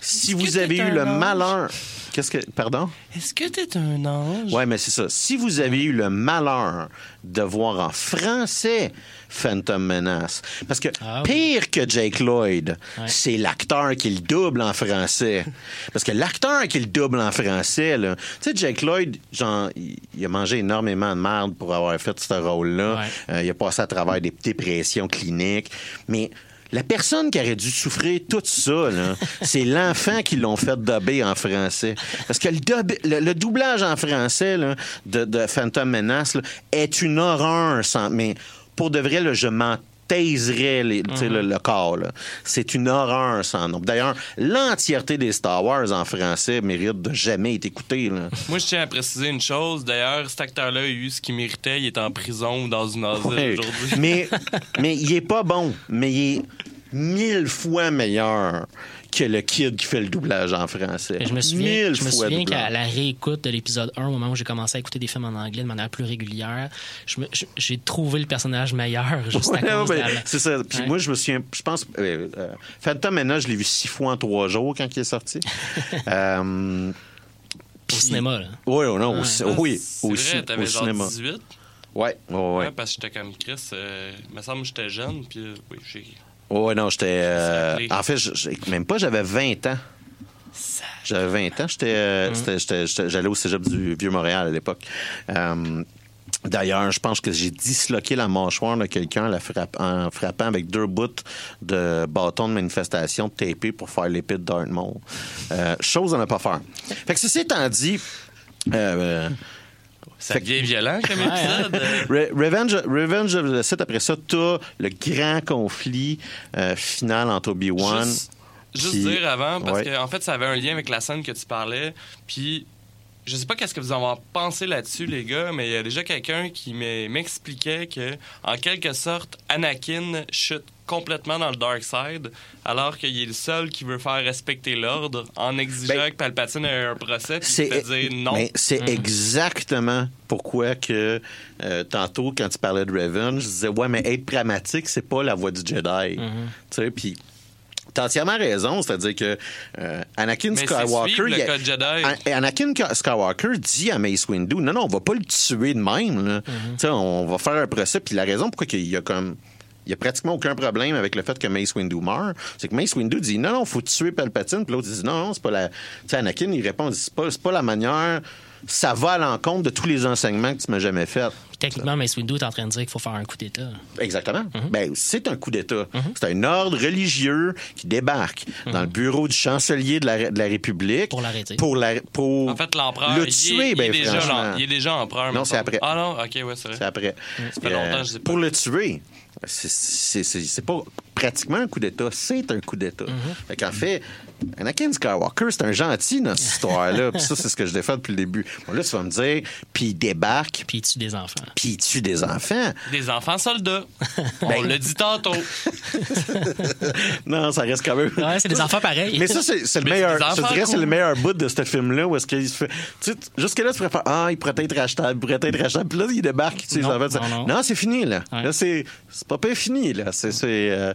si vous avez eu le malheur... Qu'est-ce que... Pardon? Est-ce que t'es un ange? Ouais, mais c'est ça. Si vous avez eu le malheur de voir en français Phantom Menace, parce que Ah oui. pire que Jake Lloyd, Ouais. c'est l'acteur qui le double en français. Parce que l'acteur qui le double en français, tu sais, Jake Lloyd, genre, il, a mangé énormément de merde pour avoir fait ce rôle-là. Ouais. Euh, il a passé à travers des dépressions cliniques. Mais la personne qui aurait dû souffrir tout ça, c'est l'enfant qui l'ont fait dubber en français. Parce que le, dub- le- le doublage en français là, de, de Phantom Menace là, est une horreur. Sans, mais pour de vrai, là, je m'en les- sais, le, le corps. C'est une horreur sans nom. D'ailleurs, l'entièreté des Star Wars en français mérite de jamais être écoutée. là. Moi, je tiens à préciser une chose. D'ailleurs, cet acteur-là a eu ce qu'il méritait. Il est en prison ou dans une asile Ouais. aujourd'hui. mais, mais il est pas bon, mais il est mille fois meilleur que le kid qui fait le doublage en français. Mais je me souviens, Mille je me souviens qu'à la réécoute de l'épisode 1, au moment où j'ai commencé à écouter des films en anglais de manière plus régulière, je me- je- j'ai trouvé le personnage meilleur juste à Ouais, cause ouais, de la... c'est ça. Puis Ouais. moi, je me souviens, je pense, euh, euh, Phantom Menace, je l'ai vu six fois en trois jours quand il est sorti. Euh, au puis- cinéma. Là. Oui, non, au, ci- oui, C'est au, vrai, au genre cinéma. 18. Ouais, ouais, ouais. Ouais, parce que j'étais comme Chris. Euh, il me semble que j'étais jeune. Puis, euh, oui, j'ai. Ouais, non, j'étais. euh, en fait, même pas, j'avais 20 ans. J'avais 20 ans. J'étais, euh, c'était- j'étais- j'étais- j'allais au cégep du Vieux-Montréal à l'époque. Euh, D'ailleurs, je pense que j'ai disloqué la mâchoire de quelqu'un en, la frapp- en frappant avec deux bouts de bâton de manifestation tapés pour faire l'épée de. Euh, chose à ne pas faire. Fait que ceci étant dit, euh, Ça devient violent comme hein? épisode. Re- Revenge, Revenge of the Sith, après ça, t'as le grand conflit euh, final entre Obi-Wan. Juste, juste Puis- dire avant, parce Ouais. que en fait, ça avait un lien avec la scène que tu parlais. Puis, je sais pas qu'est-ce que vous en pensez là-dessus, les gars, mais il y a déjà quelqu'un qui m'e- m'expliquait que, en quelque sorte, Anakin chute complètement dans le dark side, alors qu'il est le seul qui veut faire respecter l'ordre en exigeant Ben, que Palpatine ait un procès, puis dire non. mais c'est exactement pourquoi que euh, tantôt quand tu parlais de Revenge, je disais ouais mais être pragmatique c'est pas la voie du Jedi. Tu sais puis T'as entièrement raison, c'est-à-dire que euh, Anakin Mais c'est Skywalker, suivre le a- Jedi. An- Anakin Skywalker dit à Mace Windu, non non, on va pas le tuer de même, là. Tu sais, on va faire un procès. Puis la raison pourquoi il y a comme il y a pratiquement aucun problème avec le fait que Mace Windu meurt. C'est que Mace Windu dit non, non, faut tuer Palpatine. Puis l'autre dit non, non, c'est pas la. Tu sais, Anakin, il répond, c'est pas, pas la manière. Ça va à l'encontre de tous les enseignements que tu m'as jamais fait. Techniquement, Mace Windu est en train de dire qu'il faut faire un coup d'État. Exactement. Ben, c'est un coup d'État. C'est un ordre religieux qui débarque dans le bureau du chancelier de la, de la République. Pour l'arrêter. Pour, la, pour En fait, l'empereur, le il, est- tuer, il ben, est déjà, franchement. il est déjà empereur. Non, c'est après. Ah non, ok, ouais, c'est vrai. C'est après. Ça fait longtemps que je sais pas. Pour le tuer. c'est- pas pratiquement un coup d'État, c'est un coup d'État. Fait qu'en fait, Anakin Skywalker, c'est un gentil dans cette histoire-là. Puis ça, c'est ce que je défends depuis le début. Bon, là, tu vas me dire, puis il débarque, Puis il tue des enfants. Puis il tue des enfants. Des enfants soldats. Ben- On l'a dit tantôt. Non, ça reste quand même. Ouais, c'est des enfants pareils. Mais ça, c'est c'est le meilleur. Je dirais, c'est le meilleur bout de ce film-là où est-ce qu'il se fait. Tu sais, jusque-là, tu pourrais faire Ah, il pourrait être rachetable, il pourrait être rachetable. Puis là, il débarque, tu sais, les Non, enfants, non, non. c'est fini, là. Ouais. Là, c'est c'est pas pas fini, là. C'est. c'est, euh,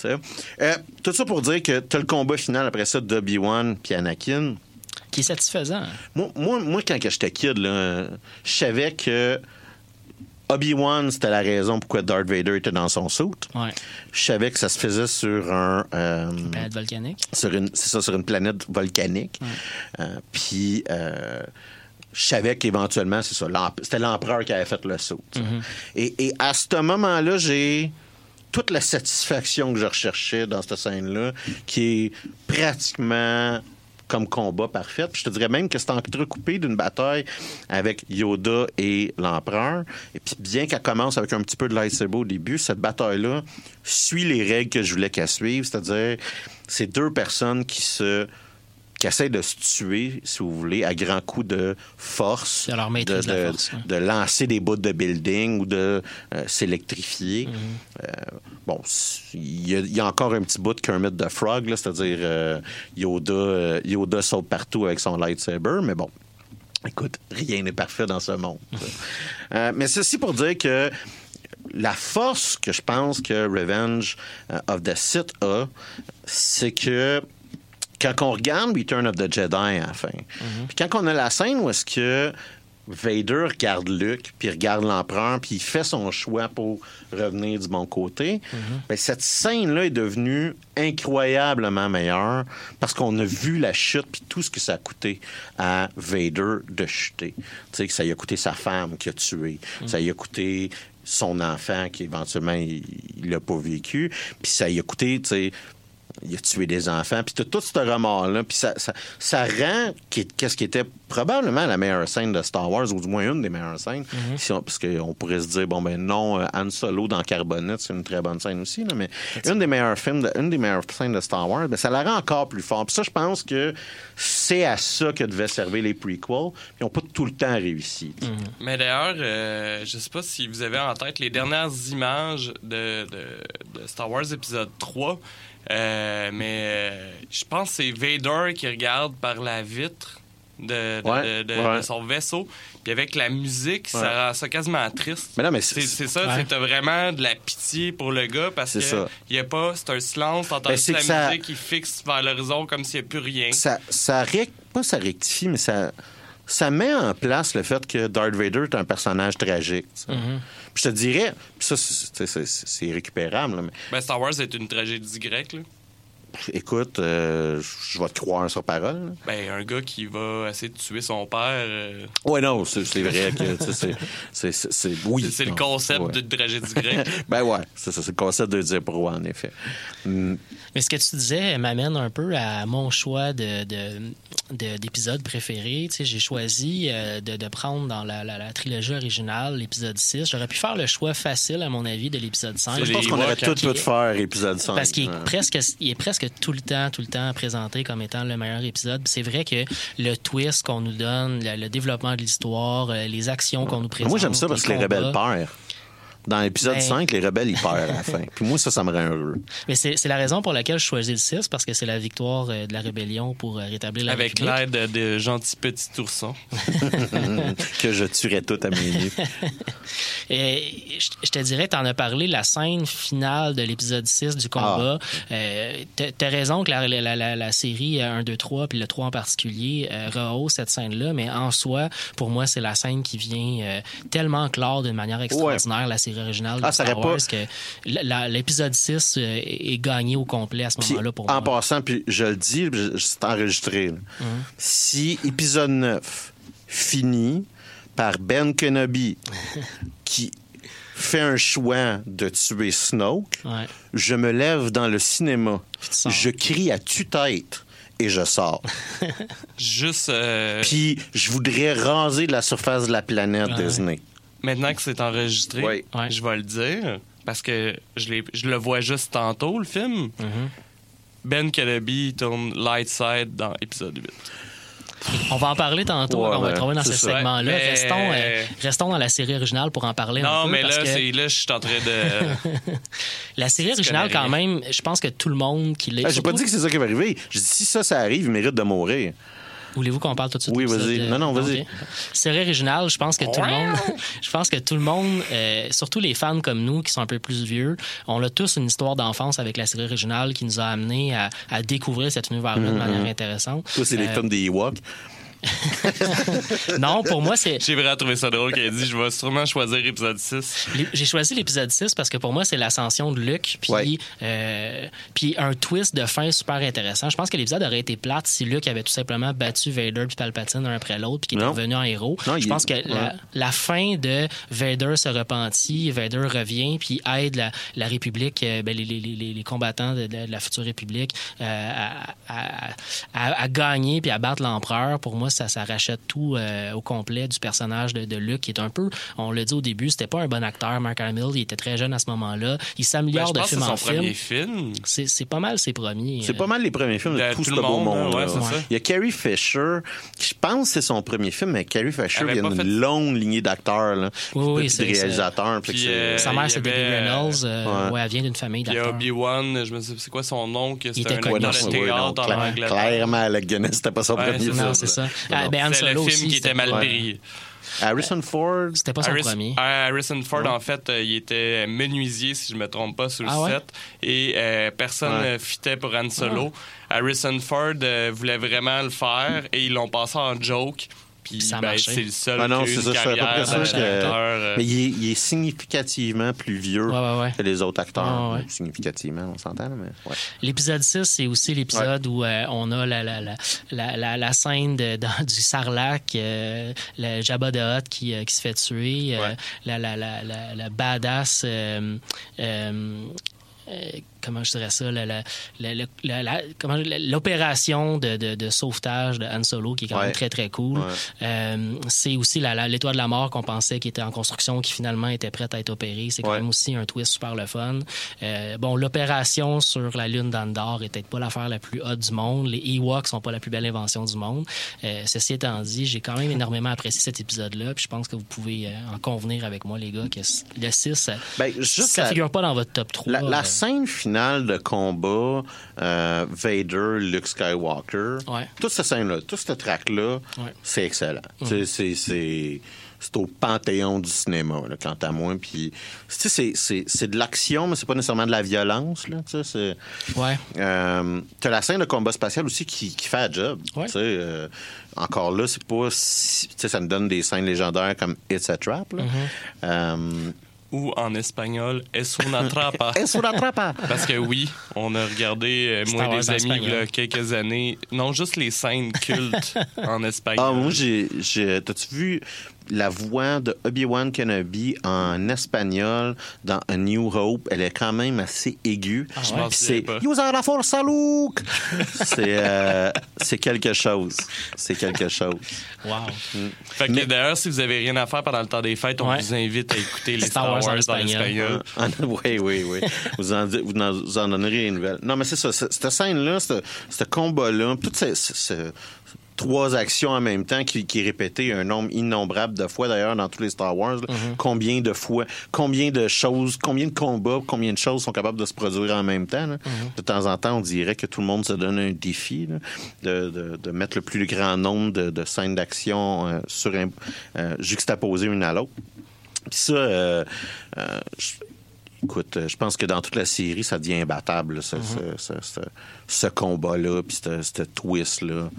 tu sais. Euh, tout ça pour dire que t'as le combat final après ça d'Obi-Wan puis Anakin. Qui est satisfaisant. Moi, moi, moi, quand j'étais kid, là, je savais que Obi-Wan, c'était la raison pourquoi Darth Vader était dans son suit. Ouais. Je savais que ça se faisait sur un. euh, Planète volcanique. sur une, c'est ça, sur une planète volcanique. Euh, puis, euh, je savais qu'éventuellement, c'est ça, c'était l'empereur qui avait fait le saut. et, et à ce moment-là, j'ai toute la satisfaction que je recherchais dans cette scène-là, qui est pratiquement comme combat parfait. Je te dirais même que c'est entrecoupé d'une bataille avec Yoda et l'empereur. Et puis bien qu'elle commence avec un petit peu de lightsaber au début, cette bataille-là suit les règles que je voulais qu'elle suive, c'est-à-dire c'est deux personnes qui se qui essayent de se tuer, si vous voulez, à grands coups de force, De leur maîtrise de la force, ouais. de lancer des bouts de building ou de euh, s'électrifier. Mm-hmm. Euh, bon, il y, a- il y a encore un petit bout de Kermit the Frog, c'est-à-dire euh, Yoda, euh, Yoda saute partout avec son lightsaber, mais bon. Écoute, rien n'est parfait dans ce monde. Mais ceci pour dire que la force que je pense que Revenge of the Sith a, c'est que quand on regarde Return of the Jedi à la fin, puis quand on a la scène où est-ce que Vader regarde Luke, puis regarde l'empereur, puis il fait son choix pour revenir du bon côté, ben, cette scène-là est devenue incroyablement meilleure parce qu'on a vu la chute, puis tout ce que ça a coûté à Vader de chuter. Tu sais, que ça lui a coûté sa femme qui a tué, ça lui a coûté son enfant qui éventuellement il il l'a pas vécu, puis ça lui a coûté, tu sais, il a tué des enfants, puis t'as tout ce remords-là, puis ça, ça, ça rend qu'est-ce qui était probablement la meilleure scène de Star Wars, ou du moins une des meilleures scènes, si on- parce qu'on pourrait se dire, bon ben non, euh, Han Solo dans Carbonite, c'est une très bonne scène aussi, là, mais une des meilleures films, de- une des meilleures scènes de Star Wars, ben, ça la rend encore plus fort. Puis ça, je pense que c'est à ça que devaient servir les prequels, puis ils n'ont pas tout le temps réussi. sais. Mais d'ailleurs, euh, je sais pas si vous avez en tête les dernières images de, de- de Star Wars épisode 3. Euh, mais euh, je pense que c'est Vader qui regarde par la vitre de, de- Ouais, de- de- ouais. de son vaisseau. Puis avec la musique, Ouais. ça rend ça quasiment triste. Mais non, mais C'est c'est- c'est ça, Ouais. c'est vraiment de la pitié pour le gars parce C'est que ça. il y a pas, c'est un silence, t'entends Ben, la ça- musique qui fixe vers l'horizon comme s'il n'y a plus rien. ça, ça rec- pas ça rectifie, mais ça, ça met en place le fait que Darth Vader est un personnage tragique. Puis je te dirais, puis ça, c'est- récupérable, là, mais Ben, Star Wars est une tragédie grecque. Là. Écoute, euh, je vais te croire sur parole. Ben, un gars qui va essayer de tuer son père, euh, Ouais, non, c'est vrai que tu sais, c'est- c'est- c'est c'est- oui. c'est- le concept ouais. d'une tragédie grecque. ben ouais, c'est ça, c'est le concept de dire pour en effet. Hum, Mais ce que tu disais m'amène un peu à mon choix de, de- de- d'épisode préféré. Tu sais, j'ai choisi euh, de, de prendre dans la, la- la trilogie originale l'épisode 6. J'aurais pu faire le choix facile, à mon avis, de l'épisode 5. C'est je pense qu'on aurait tout pu faire épisode 5. Parce qu'il est, hein. presque, il est presque tout le temps, tout le temps présenté comme étant le meilleur épisode. C'est vrai que le twist qu'on nous donne, le, le développement de l'histoire, euh, les actions qu'on nous présente. Moi, j'aime ça parce que les rebelles perdent. Dans l'épisode Ben- 5, les rebelles, ils perdent à la fin. Puis moi, ça, ça me rend heureux. Mais c'est la raison pour laquelle je choisis le 6, parce que c'est la victoire euh, de la rébellion pour euh, rétablir la Avec l'aide de gentils petits oursons. que je tuerais tout à mes yeux. Et je, je te dirais, tu en as parlé, la scène finale de l'épisode 6 du combat. Euh, t'as- raison que la, la, la, la série euh, 1, 2, 3, puis le 3 en particulier, euh, rehausse cette scène-là, mais en soi, pour moi, c'est la scène qui vient euh, tellement clore d'une manière extraordinaire la série originale de Ah, ça Star aurait Wars pas- que l'épisode 6 euh, est gagné au complet à ce moment-là pour en moi. passant, puis je le dis, c'est enregistré. là. Si épisode 9 finit par Ben Kenobi qui fait un choix de tuer Snoke, Ouais. je me lève dans le cinéma, je crie à tue-tête et je sors. Juste euh, Puis je voudrais raser la surface de la planète Ouais. Disney. Maintenant que c'est enregistré, Oui. Ouais. je vais le dire. parce que je, le vois juste tantôt, le film. Mhm. Ben Kenobi tourne Light Side dans épisode 8. On va en parler tantôt, Ouais, on va ben, le trouver dans ce segment-là. Ouais, mais- Restons, euh, restons dans la série originale pour en parler un Non, peu. mais parce là, que c'est là, je suis en train de. la série originale, quand même, je pense que tout le monde qui l'est. Ah, J'ai pas dit que c'est ça qui va arriver. J'ai dit si ça, ça arrive, il mérite de mourir. Voulez-vous qu'on parle tout de suite Oui, vas-y. Non, non, vas-y. Série originale, je pense que tout le monde, je pense que tout le monde, euh, surtout les fans comme nous qui sont un peu plus vieux, on a tous une histoire d'enfance avec la série originale qui nous a amené à, à découvrir cet univers-là de manière intéressante. Toi, c'est les Euh, films des Ewoks. Non, pour moi, c'est J'ai vraiment trouvé ça drôle qu'elle dit je vais sûrement choisir épisode 6. Les- J'ai choisi l'épisode 6 parce que pour moi, c'est l'ascension de Luke, puis Ouais. euh, puis un twist de fin super intéressant. Je pense que l'épisode aurait été plate si Luke avait tout simplement battu Vader puis Palpatine un après l'autre, puis qu'il était Non. revenu en héros. Non, il Je pense que la, fin de Vader se repentit, Vader revient, puis aide la, la République, euh, ben, les, les- les- les combattants de, de la future République euh, à, à- à- à gagner puis à battre l'empereur. Pour moi, ça, ça rachète tout euh, au complet du personnage de, de Luke, qui est un peu, on l'a dit au début, c'était pas un bon acteur, Mark Hamill, il était très jeune à ce moment-là. Il Ben, s'améliore je de pense film c'est en son premier film. film. C'est pas mal ses premiers. C'est euh, pas mal les premiers films de, De tout, tout ce le beau monde, monde. ouais, c'est ça. Il y a Carrie Fisher, qui je pense que c'est son premier film, mais Carrie Fisher vient pas d'une fait- longue lignée d'acteurs, là. Oui, oui, de réalisateurs. puis euh, Sa mère, il y c'est avait, Debbie Reynolds. euh, ouais. ouais, elle vient d'une famille d'acteurs. Obi-Wan, je me sais c'est quoi son nom, que était un acteur de théâtre en Angleterre? clairement, Alec Guinness, c'était pas son premier film. Non, c'est ça. Ah, ben, C'est le film aussi, qui était mal pris. Harrison Ford. C'était pas son Harris- premier. euh, Harrison Ford, en fait, euh, il était menuisier, si je me trompe pas, sur le Ah ouais? set. Et euh, personne Ouais. ne fitait pour Han Solo. Harrison Ford euh, voulait vraiment le faire et ils l'ont passé en joke. Puis ça ben, c'est le seul Ah non, qui a une ça, je suis à peu carrière que- euh, Mais il est, il est significativement plus vieux Ouais, ouais, ouais. que les autres acteurs. Ouais, ouais. Significativement, on s'entend, mais ouais. L'épisode 6, c'est aussi l'épisode où euh, on a la, la, la, la, la, la scène de, dans- du Sarlac, euh, le Jabba the Hutt qui, euh, qui se fait tuer, euh, Ouais. la, la, la, la, la badass. Comment je dirais ça, l'opération de, de, de sauvetage de Han Solo qui est quand Ouais. même très très cool. Ouais. Euh, c'est aussi l'étoile de la mort qu'on pensait qui était en construction, qui finalement était prête à être opérée. C'est quand Ouais. même aussi un twist super le fun. Euh, bon, l'opération sur la lune d'Andorre est peut-être pas l'affaire la plus haute du monde. Les Ewoks sont pas la plus belle invention du monde. Euh, ceci étant dit, j'ai quand même énormément apprécié cet épisode-là. Puis je pense que vous pouvez en convenir avec moi, les gars, que le 6, ça, Ben, juste ça la- figure pas dans votre top 3. La, la scène finale de combat, euh, Vader, Luke Skywalker, Ouais. toute cette scène-là, tout ce track-là, Ouais. c'est excellent. C'est- C'est c'est- c'est au panthéon du cinéma, là, quant à moi. Puis, c'est- c'est c'est de l'action, mais c'est pas nécessairement de la violence. Là, c'est- Ouais. euh, t'as la scène de combat spatial aussi qui, qui fait la job. Ouais. Euh, encore là, c'est pas. si- ça nous donne des scènes légendaires comme It's a Trap. là. Mm-hmm. Euh, ou en espagnol, Es una trapa. Es una trapa. Parce que oui, on a regardé, euh, moi et des amis, il y a quelques années, non juste les scènes cultes en espagnol. Ah, moi, j'ai. j'ai- T'as-tu vu la voix de Obi-Wan Kenobi en espagnol dans A New Hope? Elle est quand même assez aiguë. Ah Je ouais? c'est pas. Use la force, Luke! c'est euh, c'est quelque chose. C'est quelque chose. Wow. Fait que Mais- d'ailleurs, si vous avez rien à faire pendant le temps des fêtes, on Ouais. vous invite à écouter les Star Wars en Wars, en espagnol. espagnol. Ah, oui, oui, oui. Vous en, vous en, vous en donnerez une nouvelle. Non, mais c'est ça. ce- Cette scène-là, ce, combat-là, toutes ces, ce- ce- trois actions en même temps qui, qui est répétée un nombre innombrable de fois, d'ailleurs, dans tous les Star Wars. là. Combien de fois, combien de choses, combien de combats, combien de choses sont capables de se produire en même temps. là. De temps en temps, on dirait que tout le monde se donne un défi là, de, de- de mettre le plus grand nombre de, de scènes d'action euh, sur un- euh, juxtaposées une à l'autre. Puis ça, euh, euh, écoute, euh, je pense que dans toute la série, ça devient imbattable, là, ce, ce- ce- ce- ce combat-là, puis ce, twist-là.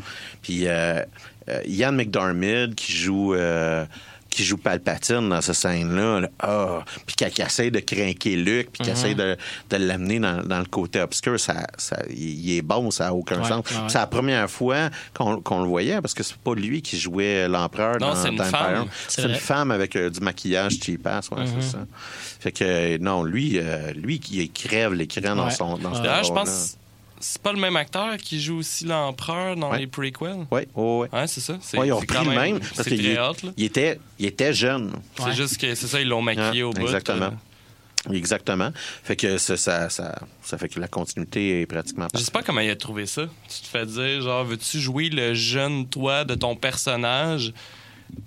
Puis euh, euh, Ian McDermott qui joue... euh, qui joue Palpatine dans cette scène-là, là, ah, puis qui, essaie de craquer Luke, puis qui essaie de, de l'amener dans, dans le côté obscur, ça, ça, il est bon, ça n'a aucun Ouais, sens. ouais. C'est la première fois qu'on le voyait, parce que c'est pas lui qui jouait l'empereur dans, c'est une femme. Une femme avec euh, du maquillage cheap-ass, ouais, c'est ça. Fait que, non, lui, euh, lui qui crève l'écran dans son dans ce je pense c'est pas le même acteur qui joue aussi l'empereur dans Ouais. les prequels? Oui, oui, oui. Ouais, c'est ça. C'est Ouais, ils ont c'est pris le même, parce C'est qu'il très est- hot, là. il était, il était jeune. C'est Ouais. juste que c'est ça, ils l'ont maquillé Ah, au bout. exactement. euh. Exactement. Fait que ça, ça, ça, ça fait que la continuité est pratiquement Je sais pas comment il a trouvé ça. Tu te fais dire, genre, veux-tu jouer le jeune toi de ton personnage?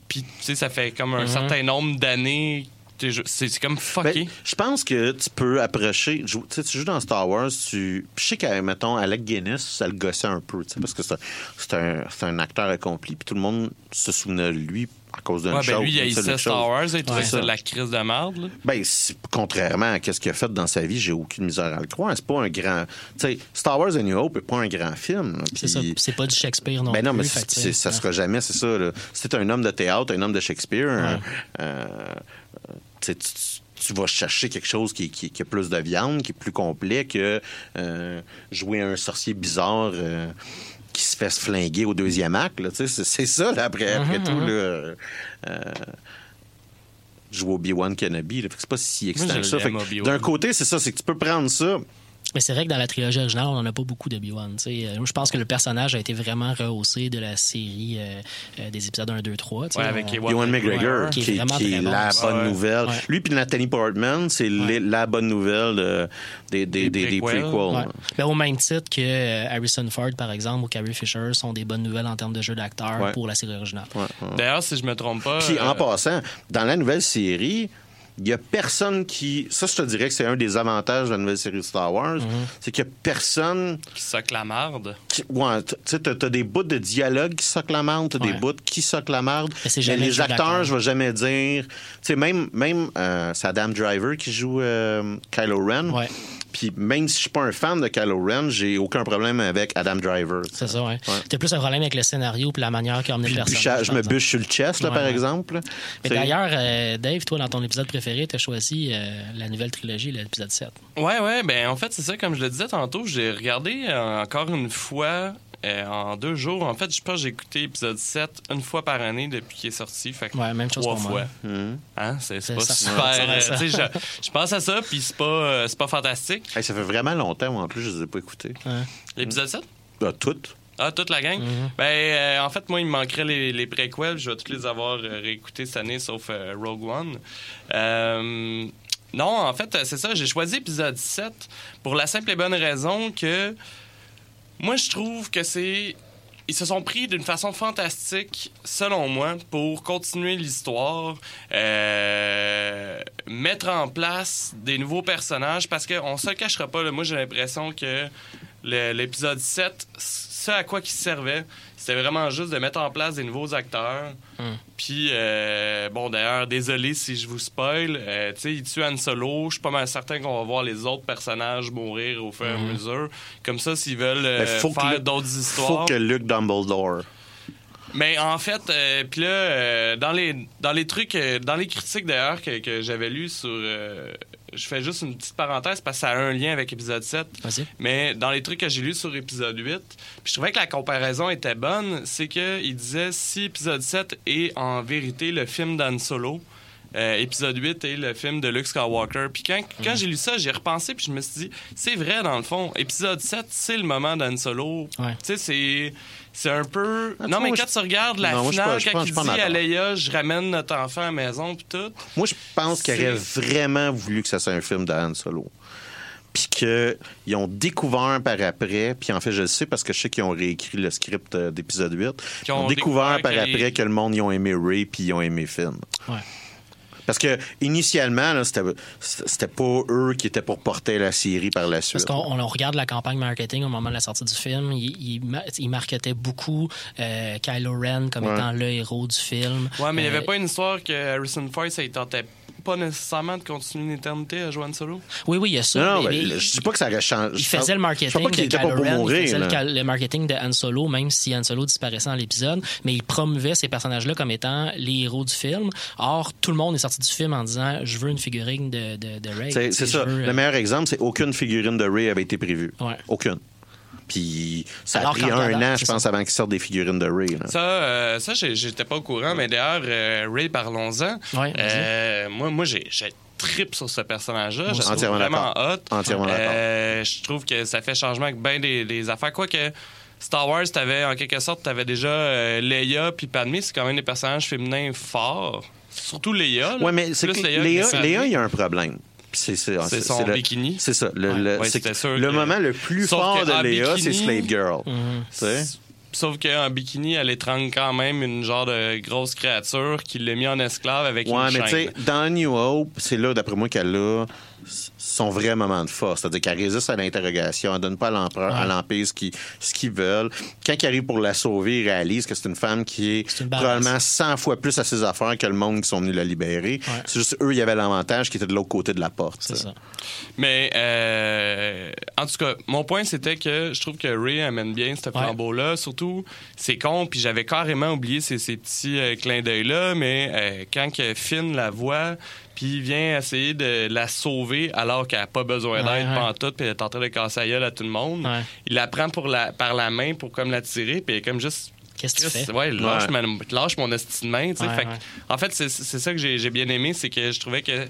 Puis, tu sais, ça fait comme un Mhm. certain nombre d'années. C'est c'est comme fucké. Ben, je pense que tu peux approcher. Tu sais, tu joues dans Star Wars, tu. Je sais qu'à, mettons, Alec Guinness, ça le gossait un peu, tu sais, parce que c'est un, c'est un, c'est un acteur accompli, puis tout le monde se souvenait de lui à cause d'une ouais, chose. ben lui, il chose. Star Wars, il trouvait Ouais. ça de la crise de merde. là. Ben, c'est- contrairement à ce qu'il a fait dans sa vie, j'ai aucune misère à le croire. C'est pas un grand. Tu sais, Star Wars A New Hope n'est pas un grand film. C'est ça. puis- C'est pas du Shakespeare non ben non, mais plus. c'est- que, c'est- ça sera jamais, c'est ça. t'es un homme de théâtre, un homme de Shakespeare, Ouais. euh, euh, tu vas chercher quelque chose qui, qui- qui a plus de viande, qui est plus complet que euh, jouer un sorcier bizarre. euh, qui se fait se flinguer au deuxième acte, c'est ça, là, après, après tout, mhm. là, euh, jouer au Obi-Wan Kenobi, c'est pas si excitant je que ça. D'un côté, c'est ça, c'est que tu peux prendre ça, Mais c'est vrai que dans la trilogie originale, on n'en a pas beaucoup de Obi-Wan. sais. Euh, Je pense que le personnage a été vraiment rehaussé de la série euh, euh, des épisodes 1, 2, 3. tu sais. Ouais, avec On- Ewan McGregor, qui, qui est qui bon, la bonne Ouais. nouvelle. Ouais. Lui puis Nathalie Portman, c'est la bonne nouvelle de- des, des, des, des prequels. prequels. Ouais. Ben, au même titre que Harrison Ford, par exemple, ou Carrie Fisher sont des bonnes nouvelles en termes de jeu d'acteur Ouais. pour la série originale. Ouais, ouais. D'ailleurs, si je me trompe pas. Puis euh, en passant, dans la nouvelle série, il y a personne qui. Ça, je te dirais que c'est un des avantages de la nouvelle série de Star Wars. Mm-hmm. C'est qu'il y a personne. qui soque la marde. Qui... Ouais, tu sais, t'as des bouts de dialogue qui soquent la marde, t'as des Ouais. bouts qui soquent la marde. Mais c'est jamais le les acteurs, je vais jamais dire. Tu sais, même, même euh, c'est Adam Driver qui joue euh, Kylo Ren. Ouais. Puis même si je suis pas un fan de Kylo Ren, j'ai aucun problème avec Adam Driver. C'est ça, ouais. Ouais. T'as plus un problème avec le scénario puis la manière qu'a emmené Puis le personnage. je me bûche sur le chest, là, Ouais, par ouais. exemple. Mais d'ailleurs, euh, Dave, toi, dans ton épisode préféré, t'as choisi euh, la nouvelle trilogie, l'épisode 7. Ouais, ouais, ben en fait, c'est ça, comme je le disais tantôt, j'ai regardé euh, encore une fois euh, en deux jours. En fait, je pense que j'ai écouté épisode 7 une fois par année depuis qu'il est sorti. Fait que Ouais, même chose trois pour fois. moi. hum. Hein? C'est pas ça. super. Ça euh, ça. je, je pense à ça, puis c'est pas, euh, c'est pas fantastique. Hey, ça fait vraiment longtemps, moi, en plus, je les ai pas écoutés. L'épisode 7? Ah, toutes. Ah, toute la gang? Mhm. Ben, euh, en fait, moi, il me manquerait les, les préquels. Je vais tous les avoir euh, réécoutés cette année, sauf euh, Rogue One. Euh, non, en fait, c'est ça. J'ai choisi épisode 7 pour la simple et bonne raison que moi, je trouve que c'est. Ils se sont pris d'une façon fantastique, selon moi, pour continuer l'histoire, euh, mettre en place des nouveaux personnages, parce qu'on se cachera pas, là, moi j'ai l'impression que l'épisode 7, ce à quoi il servait, c'était vraiment juste de mettre en place des nouveaux acteurs. Hmm. Puis, euh, bon, d'ailleurs, désolé si je vous spoil, euh, tu sais, il tue Han Solo, je suis pas mal certain qu'on va voir les autres personnages mourir au fur et à mesure. Comme ça, s'ils veulent euh, faut faire d'autres Faut histoires. que Luke Dumbledore. Mais en fait, euh, puis là, euh, dans les dans les trucs, euh, dans les critiques d'ailleurs que, que j'avais lues sur, euh, je fais juste une petite parenthèse parce que ça a un lien avec épisode 7. Vas-y. Mais dans les trucs que j'ai lus sur épisode 8, puis je trouvais que la comparaison était bonne, c'est que il disait si épisode 7 est en vérité le film d'Han Solo, euh, épisode 8 est le film de Luke Skywalker. Puis quand, quand Mhm. j'ai lu ça, j'ai repensé puis je me suis dit c'est vrai dans le fond, épisode 7 c'est le moment d'Han Solo. Ouais. Tu sais c'est c'est un peu Ah, tu non mais quand je- tu regardes la Non, je finale pas- je suis quand pas- il dit à. Leia je ramène notre enfant à la maison puis tout. Moi, je pense qu'il aurait vraiment voulu que ça soit un film Han Solo. Puis qu'ils ont découvert par après, puis en fait, je le sais parce que je sais qu'ils ont réécrit le script euh, d'épisode 8. Ils ont, découvert, par que après les- que le monde, ils ont aimé Ray, puis ils ont aimé Finn. Ouais. Parce que initialement, là, c'était c'était pas eux qui étaient pour porter la série par la suite. Parce qu'on on regarde la campagne marketing au moment de la sortie du film. Il, il, ma- il marketait beaucoup euh, Kylo Ren comme Ouais. étant le héros du film. Ouais, mais il n'y Euh, avait pas une histoire que Harrison Ford, ça tentait pas nécessairement de continuer une éternité à jouer Han Solo. Oui, oui, il y a ça. Non, non, mais- mais mais je dis pas que ça aurait changé. il faisait le Je marketing pas qu'il de Kylo pas pour Ren, il mourir. faisait le, le marketing de Han Solo, même si Han Solo disparaissait dans l'épisode, mais il promouvait ces personnages-là comme étant les héros du film. Or, tout le monde est sorti du film en disant je veux une figurine de, de, de Rey. C'est ça. veux, euh, Le meilleur exemple, c'est aucune figurine de Ray avait été prévue. Ouais. Aucune. Puis ça Alors a pris un an, je pense, avant qu'ils sortent des figurines de Ray. là. Ça, euh, ça j'étais pas au courant, mais d'ailleurs, euh, Ray, parlons-en. Ouais. Euh, moi, moi j'ai trip sur ce personnage-là. Je trouve vraiment hot. Entièrement. Euh, je trouve que ça fait changement avec bien des, des affaires. Quoique Star Wars, t'avais, en quelque sorte, tu avais déjà euh, Leia puis Padmé. C'est quand même des personnages féminins forts. Surtout Leia. Ouais, mais c'est Leia Padmé. Léa, il y a un problème. C'est c'est- C'est c'est- son bikini? C'est ça. Le, Ouais. le- Ouais, que le que- moment le plus Sauf fort de Léa, c'est bikini- Slave Girl. Mhm. Sauf qu'en bikini, elle étrangle quand même une genre de grosse créature qui l'a mis en esclave avec Ouais, une mais tu sais, chaîne. dans New Hope, c'est là, d'après moi, qu'elle a son vrai moment de force. C'est-à-dire qu'elle résiste à l'interrogation, elle donne pas à l'empereur, à l'empire ce qu'ils veulent. Quand ils arrivent pour la sauver, ils réalisent que c'est une femme qui est, probablement 100 fois plus à ses affaires que le monde qui sont venus la libérer. Ouais. C'est juste eux, il y avait l'avantage qui était de l'autre côté de la porte. Ça. Mais euh, en tout cas, mon point c'était que je trouve que Ray amène bien ce flambeau-là. Surtout, c'est con, puis j'avais carrément oublié ces, ces petits euh, clins d'œil-là, mais euh, quand que Finn la voit, puis il vient essayer de la sauver alors qu'elle n'a pas besoin Ouais, d'aide ouais. pantoute, puis elle est en train de casser la gueule à tout le monde. Ouais. Il la prend pour la, par la main pour comme la tirer, puis elle est comme juste Qu'est-ce que tu fais? Ouais, lâche, Ouais. ma- lâche mon esti de main. tu sais. Ouais, ouais. En fait, c'est ça que j'ai bien aimé, c'est que je trouvais que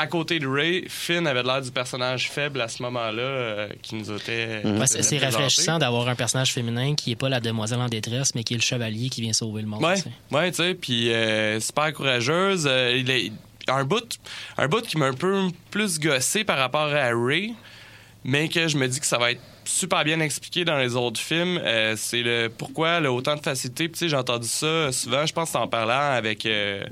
à côté de Ray, Finn avait l'air du personnage faible à ce moment-là euh, qui nous était. Ouais, nous c'est rafraîchissant d'avoir un personnage féminin qui est pas la demoiselle en détresse, mais qui est le chevalier qui vient sauver le monde. Ouais, tu sais. ouais, tu sais, puis euh, super courageuse. euh, il est un bout, un bout qui m'a un peu plus gossé par rapport à Ray, mais que je me dis que ça va être super bien expliqué dans les autres films. Euh, c'est le pourquoi elle a autant de facilité. Puis, tu sais, j'ai entendu ça souvent, je pense en parlant avec. euh,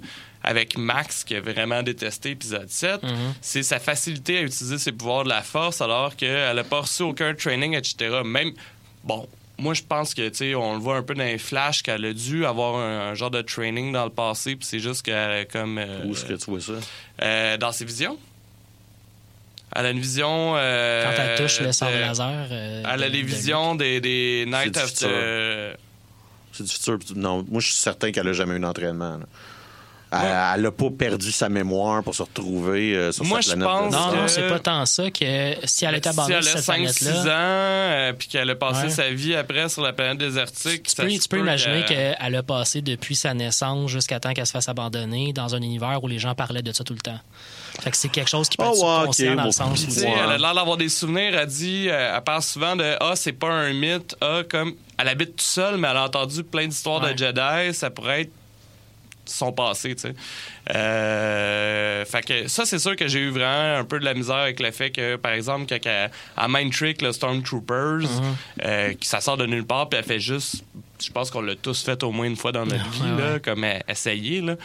avec Max, qui a vraiment détesté épisode 7, Mhm. c'est sa facilité à utiliser ses pouvoirs de la force alors qu'elle n'a pas reçu aucun training, etc. Même, bon, moi, je pense que, tu sais, on le voit un peu dans les flashs qu'elle a dû avoir un, un genre de training dans le passé, puis c'est juste qu'elle a comme. euh, Où est-ce que tu vois ça? euh, dans ses visions. Elle a une vision. euh, Quand elle touche le sabre laser. euh, Elle a les de- visions des, des Night du of. C'est du futur. Non, moi, je suis certain qu'elle a jamais eu d'entraînement. Elle n'a pas perdu sa mémoire pour se retrouver euh, sur Moi, sa je planète. pense de- Non, que- non, c'est pas tant ça que si elle était si abandonnée elle sur a cette 5-6 ans, planète-là. euh, puis qu'elle a passé Ouais. sa vie après sur la planète désertique. Tu ça peux, tu peux imaginer que- qu'elle a passé depuis sa naissance jusqu'à temps qu'elle se fasse abandonner dans un univers où les gens parlaient de ça tout le temps. Fait que c'est quelque chose qui peut Oh, être ok, dans bon. le sens où... Ouais. elle a l'air d'avoir des souvenirs. Elle dit, euh, elle parle souvent de Ah, c'est pas un mythe. Ah, comme elle habite toute seule, mais elle a entendu plein d'histoires Ouais. de Jedi. Ça pourrait être son passé, tu sais. Euh, fait que ça, c'est sûr que j'ai eu vraiment un peu de la misère avec le fait que, par exemple, quand elle mind trick le Stormtroopers, euh, qui ça sort de nulle part, puis elle fait juste. Je pense qu'on l'a tous fait au moins une fois dans notre vie, Ouais, là, ouais. comme euh, essayer, là.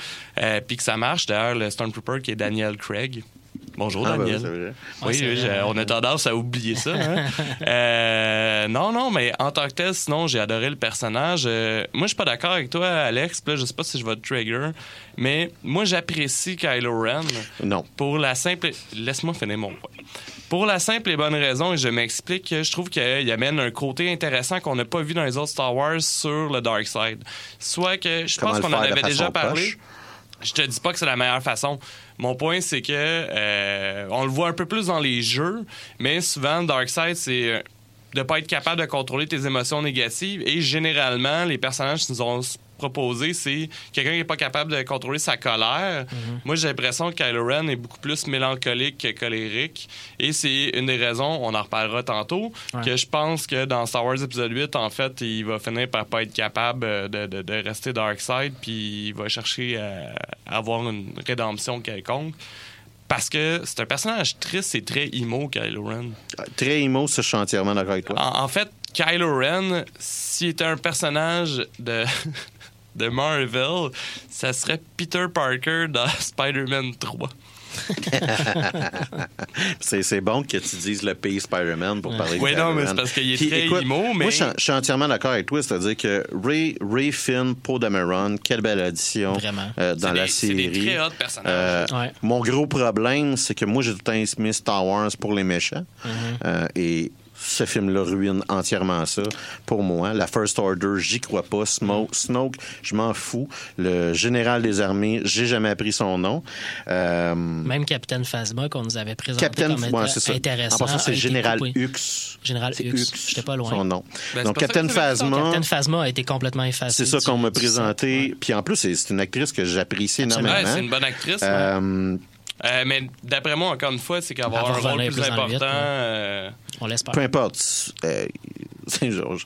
Euh, puis que ça marche. D'ailleurs, le Stormtrooper qui est Daniel Craig. Bonjour, Ah, ben, Daniel. Oui, c'est oui, on a tendance à oublier ça. hein. Euh, non, non, mais en tant que tel, sinon, j'ai adoré le personnage. Euh, moi, je suis pas d'accord avec toi, Alex. Là, je sais pas si je vais te trigger, mais moi, j'apprécie Kylo Ren Non. pour la simple. Laisse-moi finir mon point. Pour la simple et bonne raison, et je m'explique, que je trouve qu'il amène un côté intéressant qu'on n'a pas vu dans les autres Star Wars sur le Dark Side. Soit que je Comment pense qu'on en avait déjà parlé. poche? Je te dis pas que c'est la meilleure façon. Mon point, c'est que euh, on le voit un peu plus dans les jeux, mais souvent, Darkseid, c'est euh, de pas être capable de contrôler tes émotions négatives. Et généralement, les personnages nous ont proposé, c'est quelqu'un qui n'est pas capable de contrôler sa colère. Moi, j'ai l'impression que Kylo Ren est beaucoup plus mélancolique que colérique. Et c'est une des raisons, on en reparlera tantôt, Ouais. que je pense que dans Star Wars épisode 8, en fait, il va finir par pas être capable euh, de, de, de rester Darkseid, puis il va chercher à avoir une rédemption quelconque. Parce que c'est un personnage triste et très emo, Kylo Ren. Très emo, ça, je suis entièrement d'accord avec toi. En, en fait, Kylo Ren, s'il était un personnage de, de Marvel, ça serait Peter Parker dans Spider-Man 3. C'est c'est bon que tu dises le pays Spider-Man pour parler de Oui, non, mais c'est parce qu'il est Puis, très écoute, emo, mais- Moi, je suis- je suis entièrement d'accord avec toi. C'est-à-dire que Ray, Ray Finn, Poe Dameron, quelle belle addition euh, dans C'est la des- c'est série. des très hauts personnages. Euh, Ouais. Mon gros problème, c'est que moi, j'ai tout le temps estimé Star Wars pour les méchants. Mhm. Euh, et ce film-là ruine entièrement ça pour moi. La First Order, j'y crois pas. Smo- Snoke, je m'en fous. Le général des armées, j'ai jamais appris son nom. Euh, Même Captain Phasma qu'on nous avait présenté Captain, comme ouais, ça. intéressant. En passant, a c'est été Général. Hux. Général Hux. J'étais pas loin. Son nom. Ben, Donc, son Phasma. Captain Phasma a été complètement effacé. C'est ça qu'on m'a présenté. Puis en plus, c'est une actrice que j'apprécie énormément. Ouais, c'est une bonne actrice. ouais. Euh, mais d'après moi, encore une fois, c'est qu'elle va Elle va avoir un rôle plus important. euh, On l'espère. peu importe. euh,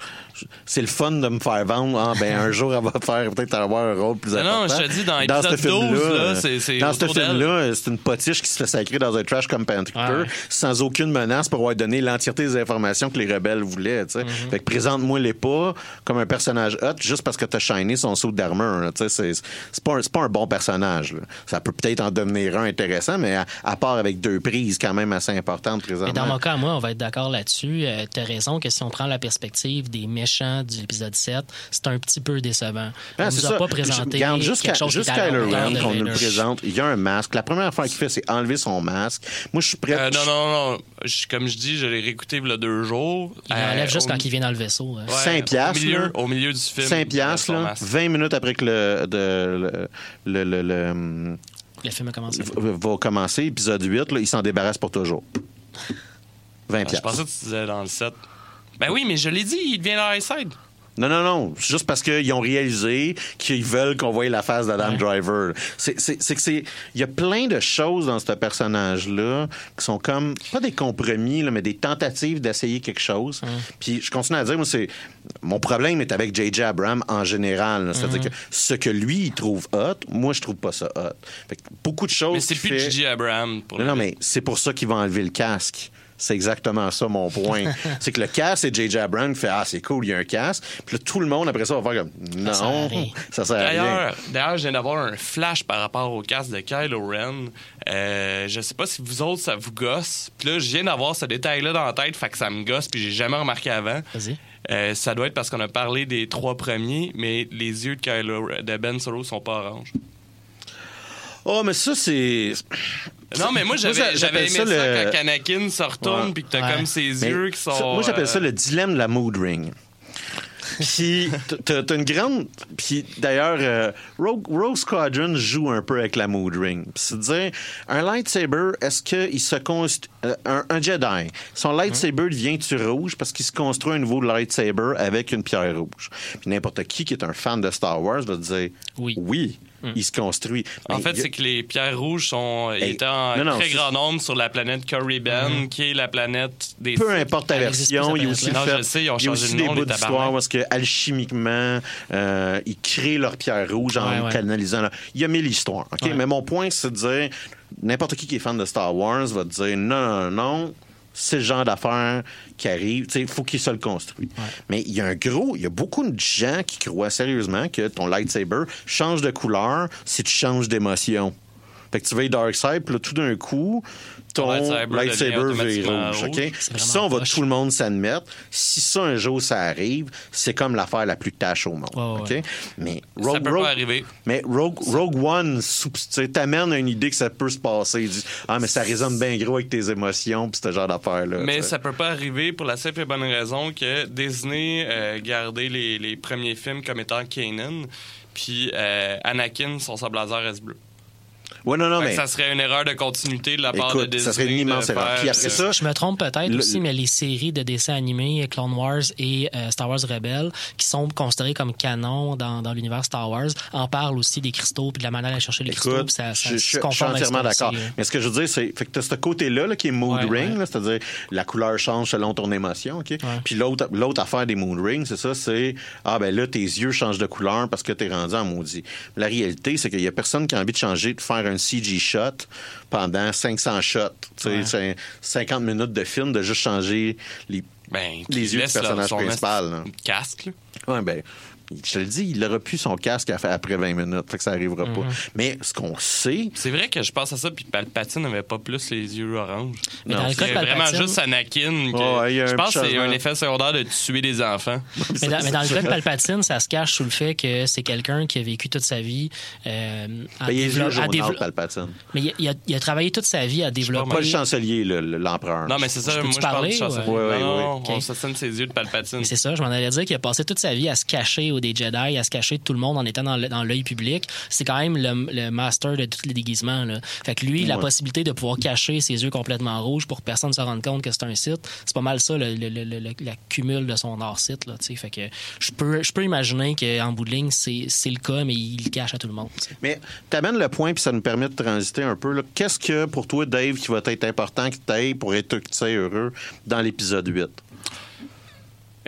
c'est le fun de me faire vendre. Ah, ben, un jour, elle va faire peut-être avoir un rôle plus Non, non, important. je te dis, dans ce l'épisode 12, film-là, là, c'est- c'est Dans ce autour d'elle. film-là, c'est une potiche qui se fait sacrer dans un trash compactor Ouais, ouais. sans aucune menace pour avoir donné l'entièreté des informations que les rebelles voulaient. Mm-hmm. Fait que présente-moi les pas comme un personnage hot juste parce que t'as shiné son saut d'armure. C'est, c'est pas, un, c'est pas un bon personnage, là. Ça peut peut-être en devenir un intéressant, mais à, à part avec deux prises quand même assez importantes présentement. Mais dans mon cas, moi, on va être d'accord là-dessus. Euh, T'as raison que si on prend la perspective des méchants de l'épisode 7, c'est un petit peu décevant. Ah, on nous a ça. pas présenté Regarde, jusqu'à quelque chose jusqu'à Kylo Ren, qu'on nous présente, il y a un masque. La première affaire qu'il fait, c'est enlever son masque. Moi, je suis prêt. Euh, non, non, non. Je- comme je dis, je l'ai réécouté il y a deux jours. Il Euh, l'enlève juste au- quand il vient dans le vaisseau. hein. Ouais, 5 piastres, Au milieu, là. au milieu du film. 5 piastres, là, masque. 20 minutes après que le, de- le, le, le- le, Le film a commencé. va va commencer, épisode 8, là, il s'en débarrasse pour toujours. 20 Ah, Je piastres. pensais que tu disais dans le 7. Ben oui, mais je l'ai dit, il devient High Side. Non, non, non. C'est Juste parce qu'ils ont réalisé qu'ils veulent qu'on voie la face d'Adam Ouais. Driver. C'est que c'est. Il y a plein de choses dans ce personnage-là qui sont comme. Pas des compromis, là, mais des tentatives d'essayer quelque chose. Puis je continue à dire, moi, c'est. Mon problème est avec J.J. Abrams en général. C'est-à-dire que ce que lui, il trouve hot, moi, je trouve pas ça hot. Fait que beaucoup de choses. Mais c'est qu'il plus fait- J.J. Abrams. Pour non, le- non, mais c'est pour ça qu'ils vont enlever le casque. C'est exactement ça mon point. c'est que le casque, c'est J.J. Abrams qui fait Ah, c'est cool, il y a un casque. Puis là, tout le monde, après ça, va faire comme Non, ça sert à rien. D'ailleurs, d'ailleurs, je viens d'avoir un flash par rapport au casque de Kylo Ren. Euh, je sais pas si vous autres, ça vous gosse. Puis là, je viens d'avoir ce détail-là dans la tête, fait que ça me gosse, puis j'ai jamais remarqué avant. Vas-y. Euh, ça doit être parce qu'on a parlé des trois premiers, mais les yeux de, Kylo, de Ben Solo sont pas orange. Oh, mais ça, c'est. Non, mais moi, j'a- j'avais aimé ça ça, le- quand Anakin se retourne, puis que t'as Ouais. comme ses Mais yeux qui sont. ça, moi, j'appelle ça euh, le dilemme de la mood ring. Puis, t'as t'as une grande. Puis, d'ailleurs, euh, Rogue, Rogue Squadron joue un peu avec la mood ring. Puis, c'est de dire, un lightsaber, est-ce qu'il se construit. un, un Jedi, son lightsaber devient-tu rouge parce qu'il se construit un nouveau lightsaber avec une pierre rouge? Puis, n'importe qui qui est un fan de Star Wars va te dire, Oui. Il se construit. En Mais fait, a- c'est que les pierres rouges sont Hey, étaient en non, non, très grand nombre sur la planète Corriban, qui est la planète des peu importe existe version, il y a aussi, planète-là. fait- sais, ils ont il y a aussi des nom, bouts les d'histoire est-ce que alchimiquement euh, ils créent leur pierre rouge en Ouais, ouais. canalisant. leur- Il y a mille histoires. ok? Ouais. Mais mon point, c'est de dire n'importe qui qui est fan de Star Wars va te dire non, non, non. C'est le genre d'affaires qui arrive. Il faut qu'il se le construise. Mais il y a un gros, il y a beaucoup de gens qui croient sérieusement que ton lightsaber change de couleur si tu changes d'émotion. Fait que tu vas dark side, puis là, tout d'un coup, ton lightsaber lightsaber, vire rouge. rouge. OK? C'est Puis vraiment ça, on va poche. tout le monde s'admettre. Si ça, un jour, ça arrive, c'est comme l'affaire la plus tâche au monde. Ouais. Mais Ça Rogue, peut Rogue- pas arriver. mais Rogue, Rogue One, sou- tu sais, t'amènes à une idée que ça peut se passer. Il dit, ah, mais ça résonne bien gros avec tes émotions, puis ce genre d'affaires-là. Mais tu sais. ça peut pas arriver pour la simple et bonne raison que Disney euh, gardait les, les premiers films comme étant Kanan, puis euh, Anakin, son sable laser reste bleu. Ouais, non, non, mais. Ça serait une erreur de continuité de la part de Écoute, Disney. ça serait une immense de erreur. faire, Puis après euh, ça, Je me trompe peut-être Le- aussi, mais les séries de dessins animés, Clone Wars et euh, Star Wars Rebels, qui sont considérées comme canon dans, dans l'univers Star Wars, en parlent aussi des cristaux puis de la manière d'aller chercher les cristaux. Puis ça, ça je, je- suis entièrement d'accord. Mais ce que je veux dire, c'est fait que tu as ce côté-là là, qui est mood Ouais, ring, ouais. c'est-à-dire la couleur change selon ton émotion. ok? Puis l'autre l'autre affaire des mood rings, c'est ça, c'est ah ben là, tes yeux changent de couleur parce que tu es rendu en maudit. La réalité, c'est qu'il y a personne qui a envie de changer, de faire un CG shot pendant 500 shots. Ouais. c'est 50 minutes de film, de juste changer les. Ben, Les yeux du personnage son principal, là. casque. là. Ouais, ben. Je te le dis, il aurait pu son casque à faire après 20 minutes, fait que ça arrivera Mhm. pas. Mais ce qu'on sait, C'est vrai que je pense à ça, puis Palpatine n'avait pas plus les yeux oranges. Mais Non, dans le C'est cas de vraiment Palpatine, juste Anakin. que- Ouais, a je pense que c'est un effet secondaire de tuer des enfants. mais dans, mais dans le cas de Palpatine, ça se cache sous le fait que c'est quelqu'un qui a vécu toute sa vie euh, à ben, il est dévelop- yeux à jaunâtres, dévelop- Palpatine. Mais il a, il a- il a travaillé toute sa vie à développer. Pas le chancelier, le- le- l'empereur. Non, mais c'est ça, Je moi je parle parler, du chancelier. ou- Ouais, ouais, non, ouais. non, Ok. on s'assine ses yeux de Palpatine. Mais C'est ça, je m'en allais dire qu'il a passé toute sa vie à se cacher ou des Jedi, à se cacher de tout le monde en étant dans l'œil public. C'est quand même le, le master de tous les déguisements. Là. Fait que lui, la possibilité de pouvoir cacher ses yeux complètement rouges pour que personne ne se rende compte que c'est un site, c'est pas mal ça, le, le, la cumul de son art site. Là, tu fait que je peux, je peux imaginer qu'en bout de ligne, c'est le cas, mais il le cache à tout le monde. tu. Mais t'amènes le point, puis ça nous permet de transiter un peu. Qu'est-ce que, pour toi, Dave, qui va être important que tu pour être tu heureux dans l'épisode 8?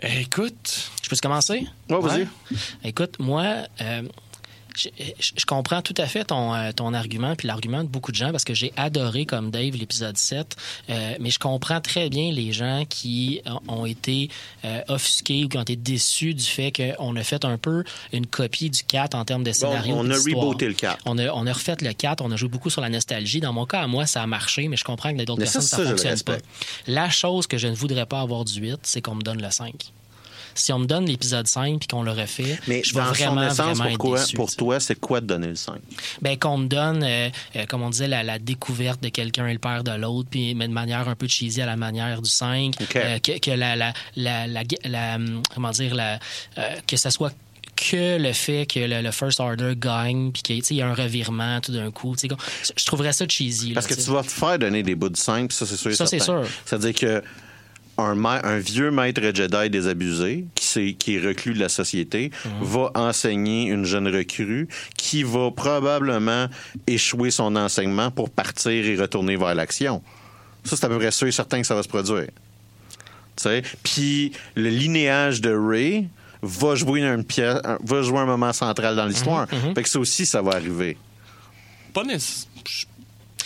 Écoute, Je peux commencer? Ouais, vas-y. Ouais. Écoute, moi, euh, je, je- comprends tout à fait ton, euh, ton argument, puis l'argument de beaucoup de gens, parce que j'ai adoré, comme Dave, l'épisode 7, euh, mais je comprends très bien les gens qui ont été euh, offusqués ou qui ont été déçus du fait qu'on a fait un peu une copie du 4 en termes de Bon, scénario. on a rebooté le 4. On a, on a refait le 4, on a joué beaucoup sur la nostalgie. Dans mon cas, à moi, ça a marché, mais je comprends que dans d'autres ça, personnes, ça fonctionne pas. La chose que je ne voudrais pas avoir du 8, c'est qu'on me donne le 5. Si on me donne l'épisode 5 puis qu'on le refait, Mais je vais vraiment, essence, vraiment pourquoi, être déçu. pour sais. toi, c'est quoi de donner le 5? Ben, qu'on me donne, euh, euh, comme on disait, la, la découverte de quelqu'un et le père de l'autre, puis mais de manière un peu cheesy à la manière du 5. OK. euh, que, que la, la, la, comment dire, la, que ça soit que le fait que le, le First Order gagne, puis qu'il y a un revirement tout d'un coup. Je trouverais ça cheesy. là, Parce que tu vas te faire donner des bouts de 5, ça, c'est sûr Ça, c'est sûr. C'est-à-dire que un, ma- un vieux maître Jedi désabusé, qui, est reclus de la société, Mhm. va enseigner une jeune recrue qui va probablement échouer son enseignement pour partir et retourner vers l'action. Ça, c'est à peu près sûr et certain que ça va se produire. Tu sais? Puis le linéage de Ray va jouer une pièce, un- va jouer un moment central dans l'histoire. Mhm, Fait que ça aussi, ça va arriver. pas nécessairement.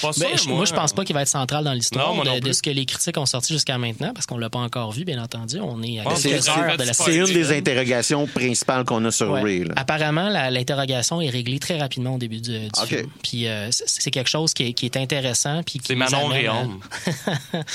Pas Ben, sûr, je- moi, je pense pas qu'il va être central dans l'histoire moi de, ce que les critiques ont sorti jusqu'à maintenant, parce qu'on l'a pas encore vu, bien entendu. On est à Ah, quelques c'est- heures de la c'est C'est une des interrogations principales qu'on a sur Ouais. Ray. là. Apparemment, l'interrogation est réglée très rapidement au début du, film. Puis euh, c'est- quelque chose qui est, qui est intéressant. Puis qui C'est Manon Réaume.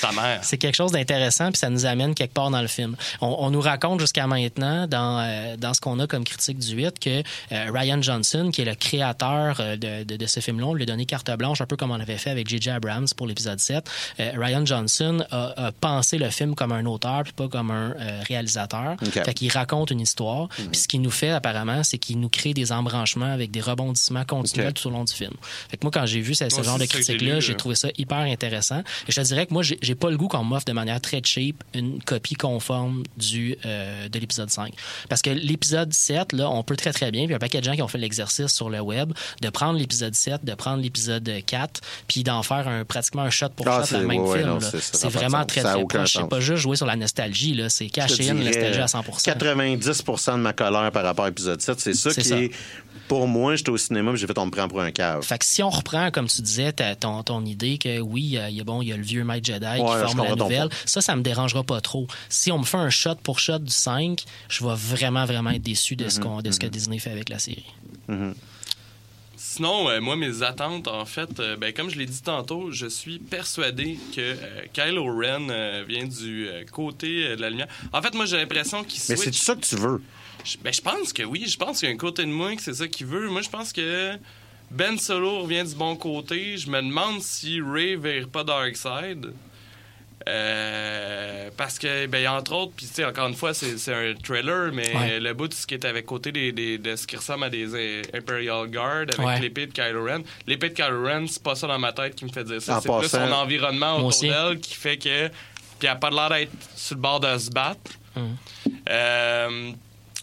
Ta mère. C'est quelque chose d'intéressant, puis ça nous amène quelque part dans le film. On, on nous raconte jusqu'à maintenant, dans, euh, dans ce qu'on a comme critique du 8, que euh, Ryan Johnson, qui est le créateur de, de, de ce film-là, on lui a donné carte blanche, un peu comme on avait fait avec J.J. Abrams pour l'épisode 7. Euh, Ryan Johnson a, a pensé le film comme un auteur, puis pas comme un euh, réalisateur. OK. Fait qu'il raconte une histoire. Puis ce qu'il nous fait, apparemment, c'est qu'il nous crée des embranchements avec des rebondissements continuels tout au long du film. Fait que moi, quand j'ai vu ce, genre de critique-là, j'ai trouvé ça hyper intéressant. Et je te dirais que moi, j'ai j'ai pas le goût qu'on m'offre de manière très cheap une copie conforme du, euh, de l'épisode 5. Parce que l'épisode 7, là, on peut très très bien, puis il y a un paquet de gens qui ont fait l'exercice sur le web, de prendre l'épisode 7, de prendre l'épisode 4, puis d'en faire un, pratiquement un shot pour Ah, shot c'est- le même ouais, film. c'est- vraiment très très proche. C'est pas juste jouer sur la nostalgie, c'est caché une nostalgie à 100% 90% de ma colère par rapport à l'épisode 7, c'est ça qui ça. est. Pour moi, j'étais au cinéma, j'ai fait on me prend pour un cave. Fait que si on reprend, comme tu disais, ton, ton idée que oui, il y a- bon, il y a le vieux maître Jedi qui forme la nouvelle, ça, ça me dérangera pas trop. Si on me fait un shot pour shot du 5, je vais vraiment, vraiment être déçu de, ce, qu'on- de ce que Disney fait avec la série. Sinon, euh, moi, mes attentes, en fait, euh, ben, comme je l'ai dit tantôt, je suis persuadé que euh, Kylo Ren euh, vient du côté de la lumière. En fait, moi, j'ai l'impression qu'il Mais switch. c'est ça que tu veux? Je- Ben, je pense que oui. Je pense qu'il y a un côté de moi que c'est ça qu'il veut. Moi, je pense que Ben Solo revient du bon côté. Je me demande si Ray vire pas Darkseid. Euh, parce que, ben, entre autres, puis tu sais, encore une fois, c'est un trailer, mais Ouais. le bout de ce qui est avec côté des, des- de ce qui ressemble à des euh, Imperial Guard avec Ouais. l'épée de Kylo Ren. L'épée de Kylo Ren, c'est pas ça dans ma tête qui me fait dire ça. C'est plus son environnement autour d'elle qui fait que. Puis elle a pas l'air d'être sur le bord de se battre. Mhm. Euh,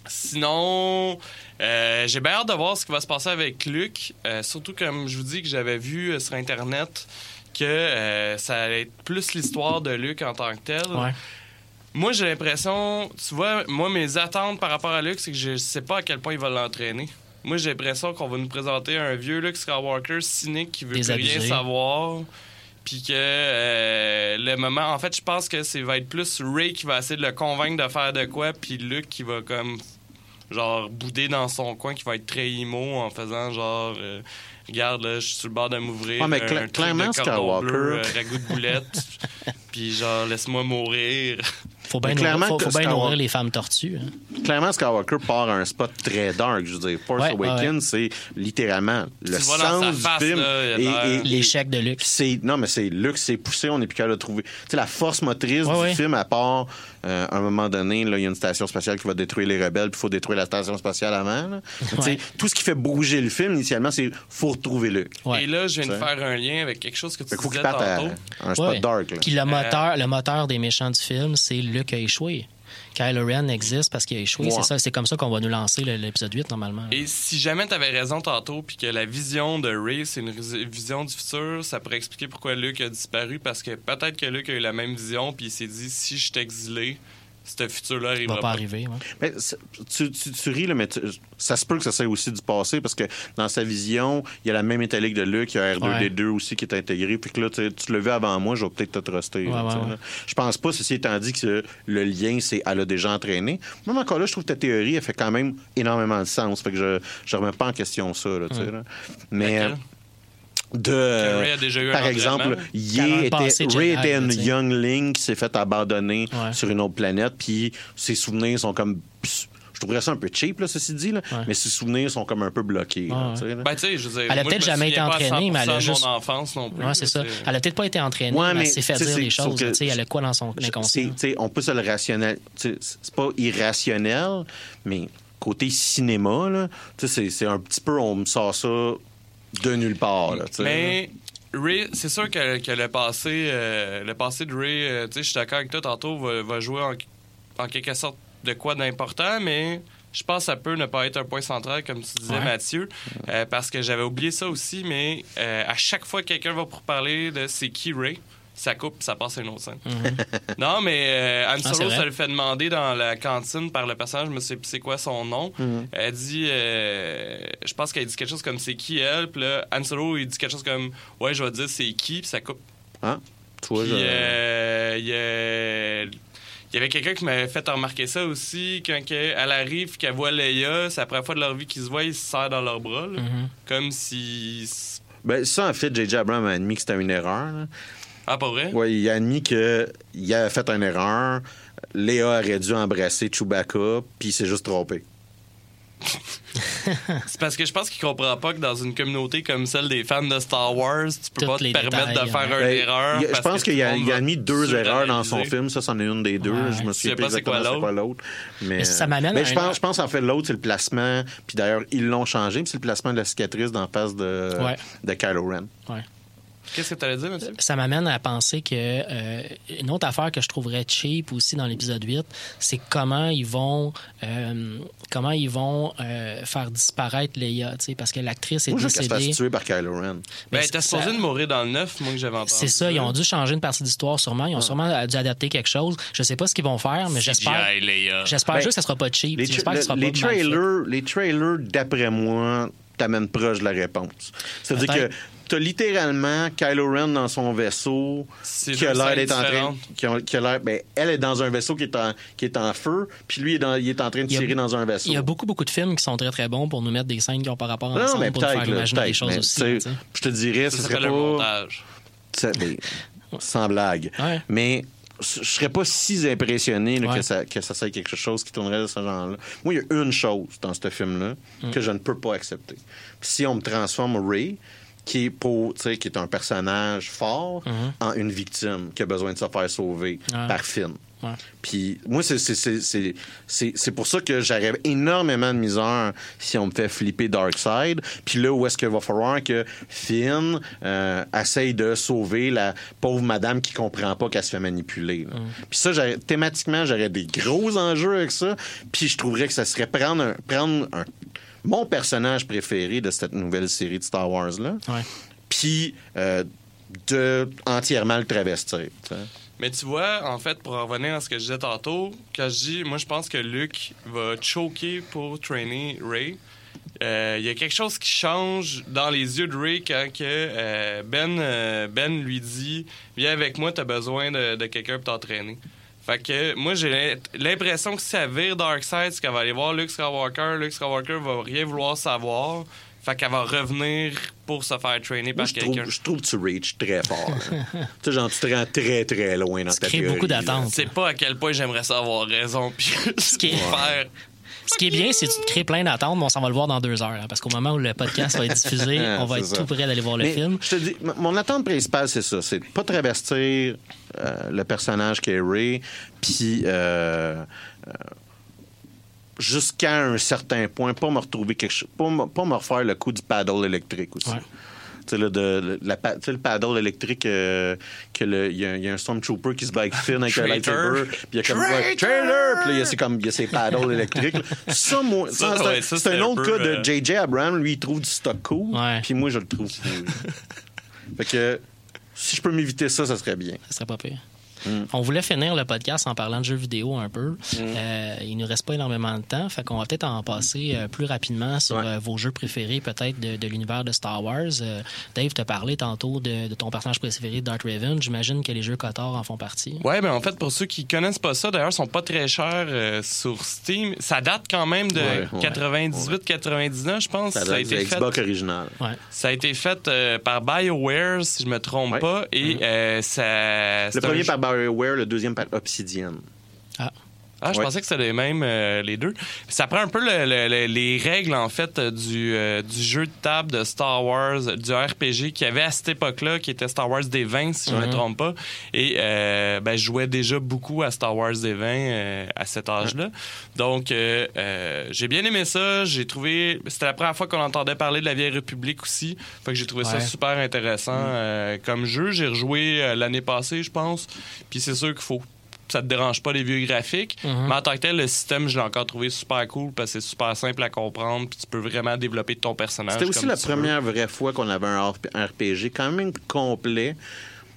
sinon, euh, j'ai bien hâte de voir ce qui va se passer avec Luc. Euh, surtout comme je vous dis que j'avais vu euh, sur Internet que euh, ça allait être plus l'histoire de Luc en tant que tel. Ouais. Moi, j'ai l'impression, tu vois, moi, mes attentes par rapport à Luke, c'est que je sais pas à quel point il va l'entraîner. Moi, j'ai l'impression qu'on va nous présenter un vieux Luke Skywalker cynique qui veut plus rien savoir. Puis que euh, le moment, en fait, je pense que c'est va être plus Ray qui va essayer de le convaincre de faire de quoi, puis Luke qui va comme genre bouder dans son coin, qui va être très emo en faisant genre euh, regarde là, je suis sur le bord de m'ouvrir. Ouais, mais un cla- truc clairement, de Skywalker- bleu, euh, ragoût de boulette, puis genre laisse-moi mourir. Faut bien nourrir, clairement faut, bien Skywalker- nourrir les femmes tortues. hein. Clairement, Skywalker part à un spot très dark. Je veux dire, Force Ouais, Awakens, ouais. c'est littéralement le Tu sens du face, film. là, et- L'échec de Luke. non mais c'est Luc c'est poussé on est plus capable de trouver tu sais la force motrice Ouais, du ouais. film à part euh, à un moment donné là il y a une station spatiale qui va détruire les rebelles puis il faut détruire la station spatiale avant là. Ouais. tout ce qui fait bouger le film initialement c'est faut retrouver Luc Ouais. Et là, je viens de faire un lien avec quelque chose que tu fait disais tantôt. à un spot Ouais. dark. Puis le moteur, le moteur des méchants du film, c'est Luke a échoué. Kylo Ren existe parce qu'il a échoué. Ouais. C'est ça, c'est comme ça qu'on va nous lancer l'épisode 8 normalement. Et si jamais tu avais raison tantôt, puis que la vision de Ray, c'est une vision du futur, ça pourrait expliquer pourquoi Luke a disparu, parce que peut-être que Luke a eu la même vision, puis il s'est dit, si je exilé, ce futur-là Il arrivera va pas arriver. ouais. Mais c'est- tu, tu, tu ris, là, mais tu- ça se peut que ça soit aussi du passé parce que dans sa vision, il y a la même métallique de Luke, il y a R2D2 aussi qui est intégré. Puis que là, tu l'as vu avant moi, je vais peut-être te truster. là, Ouais, là. Je pense pas, ceci étant dit, que le lien, c'est elle a déjà entraîné. Même encore là, je trouve que ta théorie, elle fait quand même énormément de sens. Fait que je je remets pas en question ça. Là, tu sais, là. Mais. Euh, de, Ray a déjà eu un par exemple. Ye était, passé, Ray sais. youngling qui s'est fait abandonner Ouais. sur une autre planète, puis ses souvenirs sont comme. Je trouverais ça un peu cheap, là, ceci dit, là, Ouais. mais ses souvenirs sont comme un peu bloqués. là, Ouais. Ben, je dire, Elle a peut-être jamais été entraînée, mais elle a 100% de juste- mon enfance non plus. Ouais, c'est ça. Elle a peut-être pas été entraînée, Ouais, mais, mais elle s'est fait dire des sauf choses. que- tu sais, Elle a quoi dans son C'est- inconscient? tu sais, on peut se le rationnel. C'est pas irrationnel, mais côté cinéma, c'est un petit peu, on me sort ça de nulle part. Là, Mais Ray, c'est sûr que, que le passé euh, le passé de Ray, euh, tu sais, je suis d'accord avec toi, tantôt, va, va jouer en, en quelque sorte de quoi d'important, mais je pense que ça peut ne pas être un point central, comme tu disais, Ouais. Mathieu, euh, parce que j'avais oublié ça aussi, mais euh, à chaque fois que quelqu'un va pour parler de c'est qui Ray, ça coupe, ça passe à une autre scène. Non, mais euh, Han Ah, Solo, ça le fait demander dans la cantine par le personnage, je me sais plus c'est quoi son nom. Elle dit, euh, je pense qu'elle dit quelque chose comme c'est qui elle, puis là, Han Solo, il dit quelque chose comme ouais, je vais te dire c'est qui, puis ça coupe. hein? Tu vois, Puis je- euh, il y a- il y avait quelqu'un qui m'avait fait remarquer ça aussi, quand elle arrive, qu'elle voit Leia, c'est la première fois de leur vie qu'ils se voient, ils se serrent dans leurs bras, là. Mhm. comme si... Ben, ça, en fait, J.J. Abrams a admis que c'était une erreur. là. Ah, pas vrai? Ouais, il a admis qu'il a fait une erreur. Léa aurait dû embrasser Chewbacca, puis il s'est juste trompé. C'est parce que je pense qu'il comprend pas que dans une communauté comme celle des fans de Star Wars, tu peux pas te les permettre détails, de faire ouais. une Ben, erreur. a- je pense qu'il a, a mis deux erreurs dans son film. Ça, c'en est une des deux. Ouais. Je me souviens pas c'est quoi l'autre? Mais, Mais ça m'amène mais à je pense, je pense en fait l'autre, c'est le placement. Puis d'ailleurs, ils l'ont changé. Puis c'est le placement de la cicatrice dans la face de, Ouais. de Kylo Ren. Qu'est-ce que tu allais dire, Mathieu? ça m'amène à penser que euh, une autre affaire que je trouverais cheap aussi dans l'épisode 8, c'est comment ils vont euh, comment ils vont euh, faire disparaître Leia, tu sais, parce que l'actrice est Moi, je veux qu'elle se fasse décédée. tuer par Kylo Ren. Ben, Mais t'as ça- supposé de mourir dans le 9, moi, que j'avais entendu. C'est ça, ils ont dû changer une partie d'histoire sûrement, ils ont sûrement dû adapter quelque chose. Je sais pas ce qu'ils vont faire, mais j'espère j'espère Ben, juste que ça sera pas cheap. Les, J'espère tra- que ça sera les pas trailers, les trailers, d'après moi, t'amènent proche de la réponse. C'est-à-dire que. T'as littéralement Kylo Ren dans son vaisseau C'est qui a l'air d'être en train... différentes. Qui a, qui a l'air... Ben, elle est dans un vaisseau qui est en, qui est en feu, puis lui, il est, dans- il est en train de a- tirer dans un vaisseau. Il y a beaucoup, beaucoup de films qui sont très, très bons pour nous mettre des scènes qui n'ont pas rapport non, ensemble mais pour nous faire imaginer des choses mais, aussi. Je te dirais, Ça ce serait s'appelle pas... montage. Mais, sans blague. Ouais. Mais je serais pas si impressionné là, Ouais. que, ça, que ça soit quelque chose qui tournerait de ce genre-là. Moi, il y a une chose dans ce film-là Mm. que je ne peux pas accepter. Puis si on me transforme Ray, qui est, pour, qui est un personnage fort, en une victime qui a besoin de se faire sauver. Ouais. par Finn. Ouais. Puis moi, c'est- pour ça que j'aurais énormément de misère si on me fait flipper Darkseid. Puis là, où est-ce qu'il va falloir que Finn euh, essaye de sauver la pauvre madame qui comprend pas qu'elle se fait manipuler. là. Puis ça, thématiquement, j'aurais des gros enjeux avec ça. Puis je trouverais que ça serait prendre, un, prendre un- mon personnage préféré de cette nouvelle série de Star Wars-là, puis euh, de entièrement le travestir. Mais tu vois, en fait, pour en revenir à ce que je disais tantôt, quand je dis, moi, je pense que Luke va choquer pour trainer Ray. Euh, Il y a quelque chose qui change dans les yeux de Ray quand que, euh, ben, euh, ben lui dit Viens avec moi, t'as besoin de, de quelqu'un pour t'entraîner. Fait que moi, j'ai l'im- l'impression que si elle vire Darkseid, c'est qu'elle va aller voir Luke Skywalker. Luke Skywalker va rien vouloir savoir. Fait qu'elle va revenir pour se faire trainer par quelqu'un. je trouve que tu reach très fort. là. tu sais, genre, tu te rends très, très loin dans Tu ta théorie. beaucoup d'attentes. C'est pas à quel point j'aimerais ça avoir raison. Puis ce qui est- faire. Ce qui est bien, c'est que tu te crées plein d'attentes, mais on s'en va le voir dans deux heures. hein, parce qu'au moment où le podcast va être diffusé, on va être ça. tout prêt d'aller voir le Mais film. Je te dis, mon attente principale, c'est ça. C'est de pas travestir euh, le personnage qui est Ray, puis euh, euh, jusqu'à un certain point, pas me retrouver quelque chose, pas, me- pas me refaire le coup du paddle électrique aussi. Ouais. Là, de, la, le paddle électrique, euh, que il y, a un- il y a un Stormtrooper qui se bat avec Finn avec un lightsaber, puis il y a comme trailer, puis il y a- y ces paddles électriques. là. Ça, moi, Ça, ça, ouais, c'est un un autre peu, cas de euh, J.J. Abrams, lui, il trouve du stock cool, puis moi, je le trouve cool. fait que si je peux m'éviter ça, ça serait bien. Ça serait pas pire. On voulait finir le podcast en parlant de jeux vidéo un peu. Euh, il nous reste pas énormément de temps, fait qu'on va peut-être en passer euh, plus rapidement sur Ouais. euh, vos jeux préférés, peut-être de, de l'univers de Star Wars. Euh, Dave t'a parlé tantôt de, de ton personnage préféré, Darth Raven. J'imagine que les jeux Kotor en font partie. Ouais, ben en fait, pour ceux qui connaissent pas ça, d'ailleurs, ils sont pas très chers euh, sur Steam. Ça date quand même de Ouais, ouais, 98-99, je pense. Ça Ça, a été fait, Xbox original. Ouais. ça a été fait euh, par BioWare, si je me trompe Ouais. pas, et euh, ça. Le premier par Le deuxième par Obsidian. Ah, je Ouais. pensais que c'était les mêmes, euh, les deux. Ça prend un peu le- le- le- les règles, en fait, euh, du, euh, du jeu de table de Star Wars, du RPG qu'il y avait à cette époque-là, qui était Star Wars des 20, si je me trompe pas. Et euh, ben, je jouais déjà beaucoup à Star Wars des 20 euh, à cet âge-là. Donc, j'ai bien aimé ça. J'ai trouvé... C'était la première fois qu'on entendait parler de la Vieille République aussi. Fait que j'ai trouvé ça super intéressant euh, comme jeu. J'ai rejoué l'année passée, je pense. Puis c'est sûr qu'il faut ça te dérange pas les vieux graphiques. Mhm. Mais en tant que tel, le système, je l'ai encore trouvé super cool parce que c'est super simple à comprendre. Puis tu peux vraiment développer ton personnage. C'était aussi comme la tu veux. première vraie fois qu'on avait un RP- un RPG quand même complet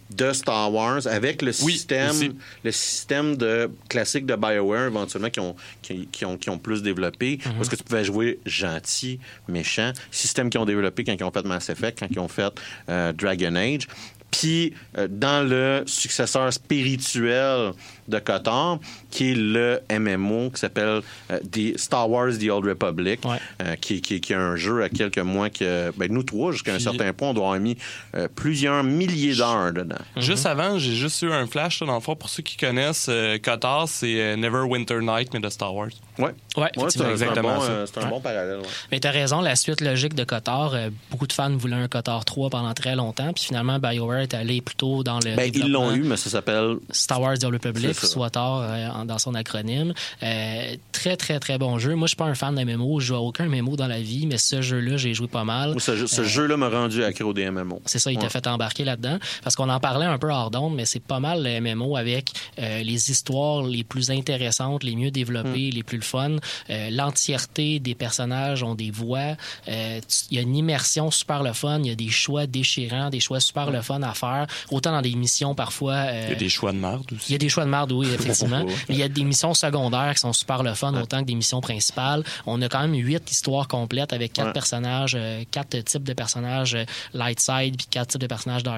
de Star Wars avec le Oui, système aussi. le système de classique de BioWare éventuellement qui ont, qui, qui ont, qui ont plus développé Mhm. parce que tu pouvais jouer gentil, méchant, système qu'ils ont développé quand ils ont fait Mass Effect, quand ils ont fait euh, Dragon Age. Puis euh, dans le successeur spirituel de Kotor, qui est le MMO qui s'appelle euh, The Star Wars The Old Republic, Ouais. euh, qui, qui, qui est un jeu à quelques mois que ben, nous trois, jusqu'à un certain point, on doit avoir mis euh, plusieurs milliers d'heures dedans. Juste avant, j'ai juste eu un flash, là, dans le fond, pour ceux qui connaissent euh, Kotar, c'est euh, Neverwinter Night, mais de Star Wars. Ouais. Ouais, Ouais, c'est c'est un exactement bon, ça. euh, c'est un bon parallèle. ouais. Mais t'as raison, la suite logique de Kotor, euh, beaucoup de fans voulaient un Kotor 3 pendant très longtemps, puis finalement BioWare est allé plutôt dans le Ben, ils l'ont eu, mais ça s'appelle Star Wars The Old Republic, C'est ça. soit tard euh, dans son acronyme. Euh, très, très, très bon jeu. Moi, je suis pas un fan de MMO, je joue à aucun MMO dans la vie, mais ce jeu-là, j'ai joué pas mal. Moi, ce, ce jeu-là m'a rendu accro des MMO. C'est ça, il t'a Ouais. fait embarquer là-dedans. Parce qu'on en parlait un peu hors d'onde, mais c'est pas mal le MMO avec euh, les histoires les plus intéressantes, les mieux développées, les plus le fun. Euh, L'entièreté des personnages ont des voix. Euh, Il y a une immersion super le fun. Il y a des choix déchirants, des choix super le fun à faire. Autant dans des missions parfois. euh, Il y a des choix de merde il y aussi. a des choix de merde, oui, effectivement. Il y a des missions secondaires qui sont super le fun, autant que des missions principales. On a quand même huit histoires complètes avec quatre personnages, euh, quatre types de personnages euh, light side, puis quatre types de personnages dark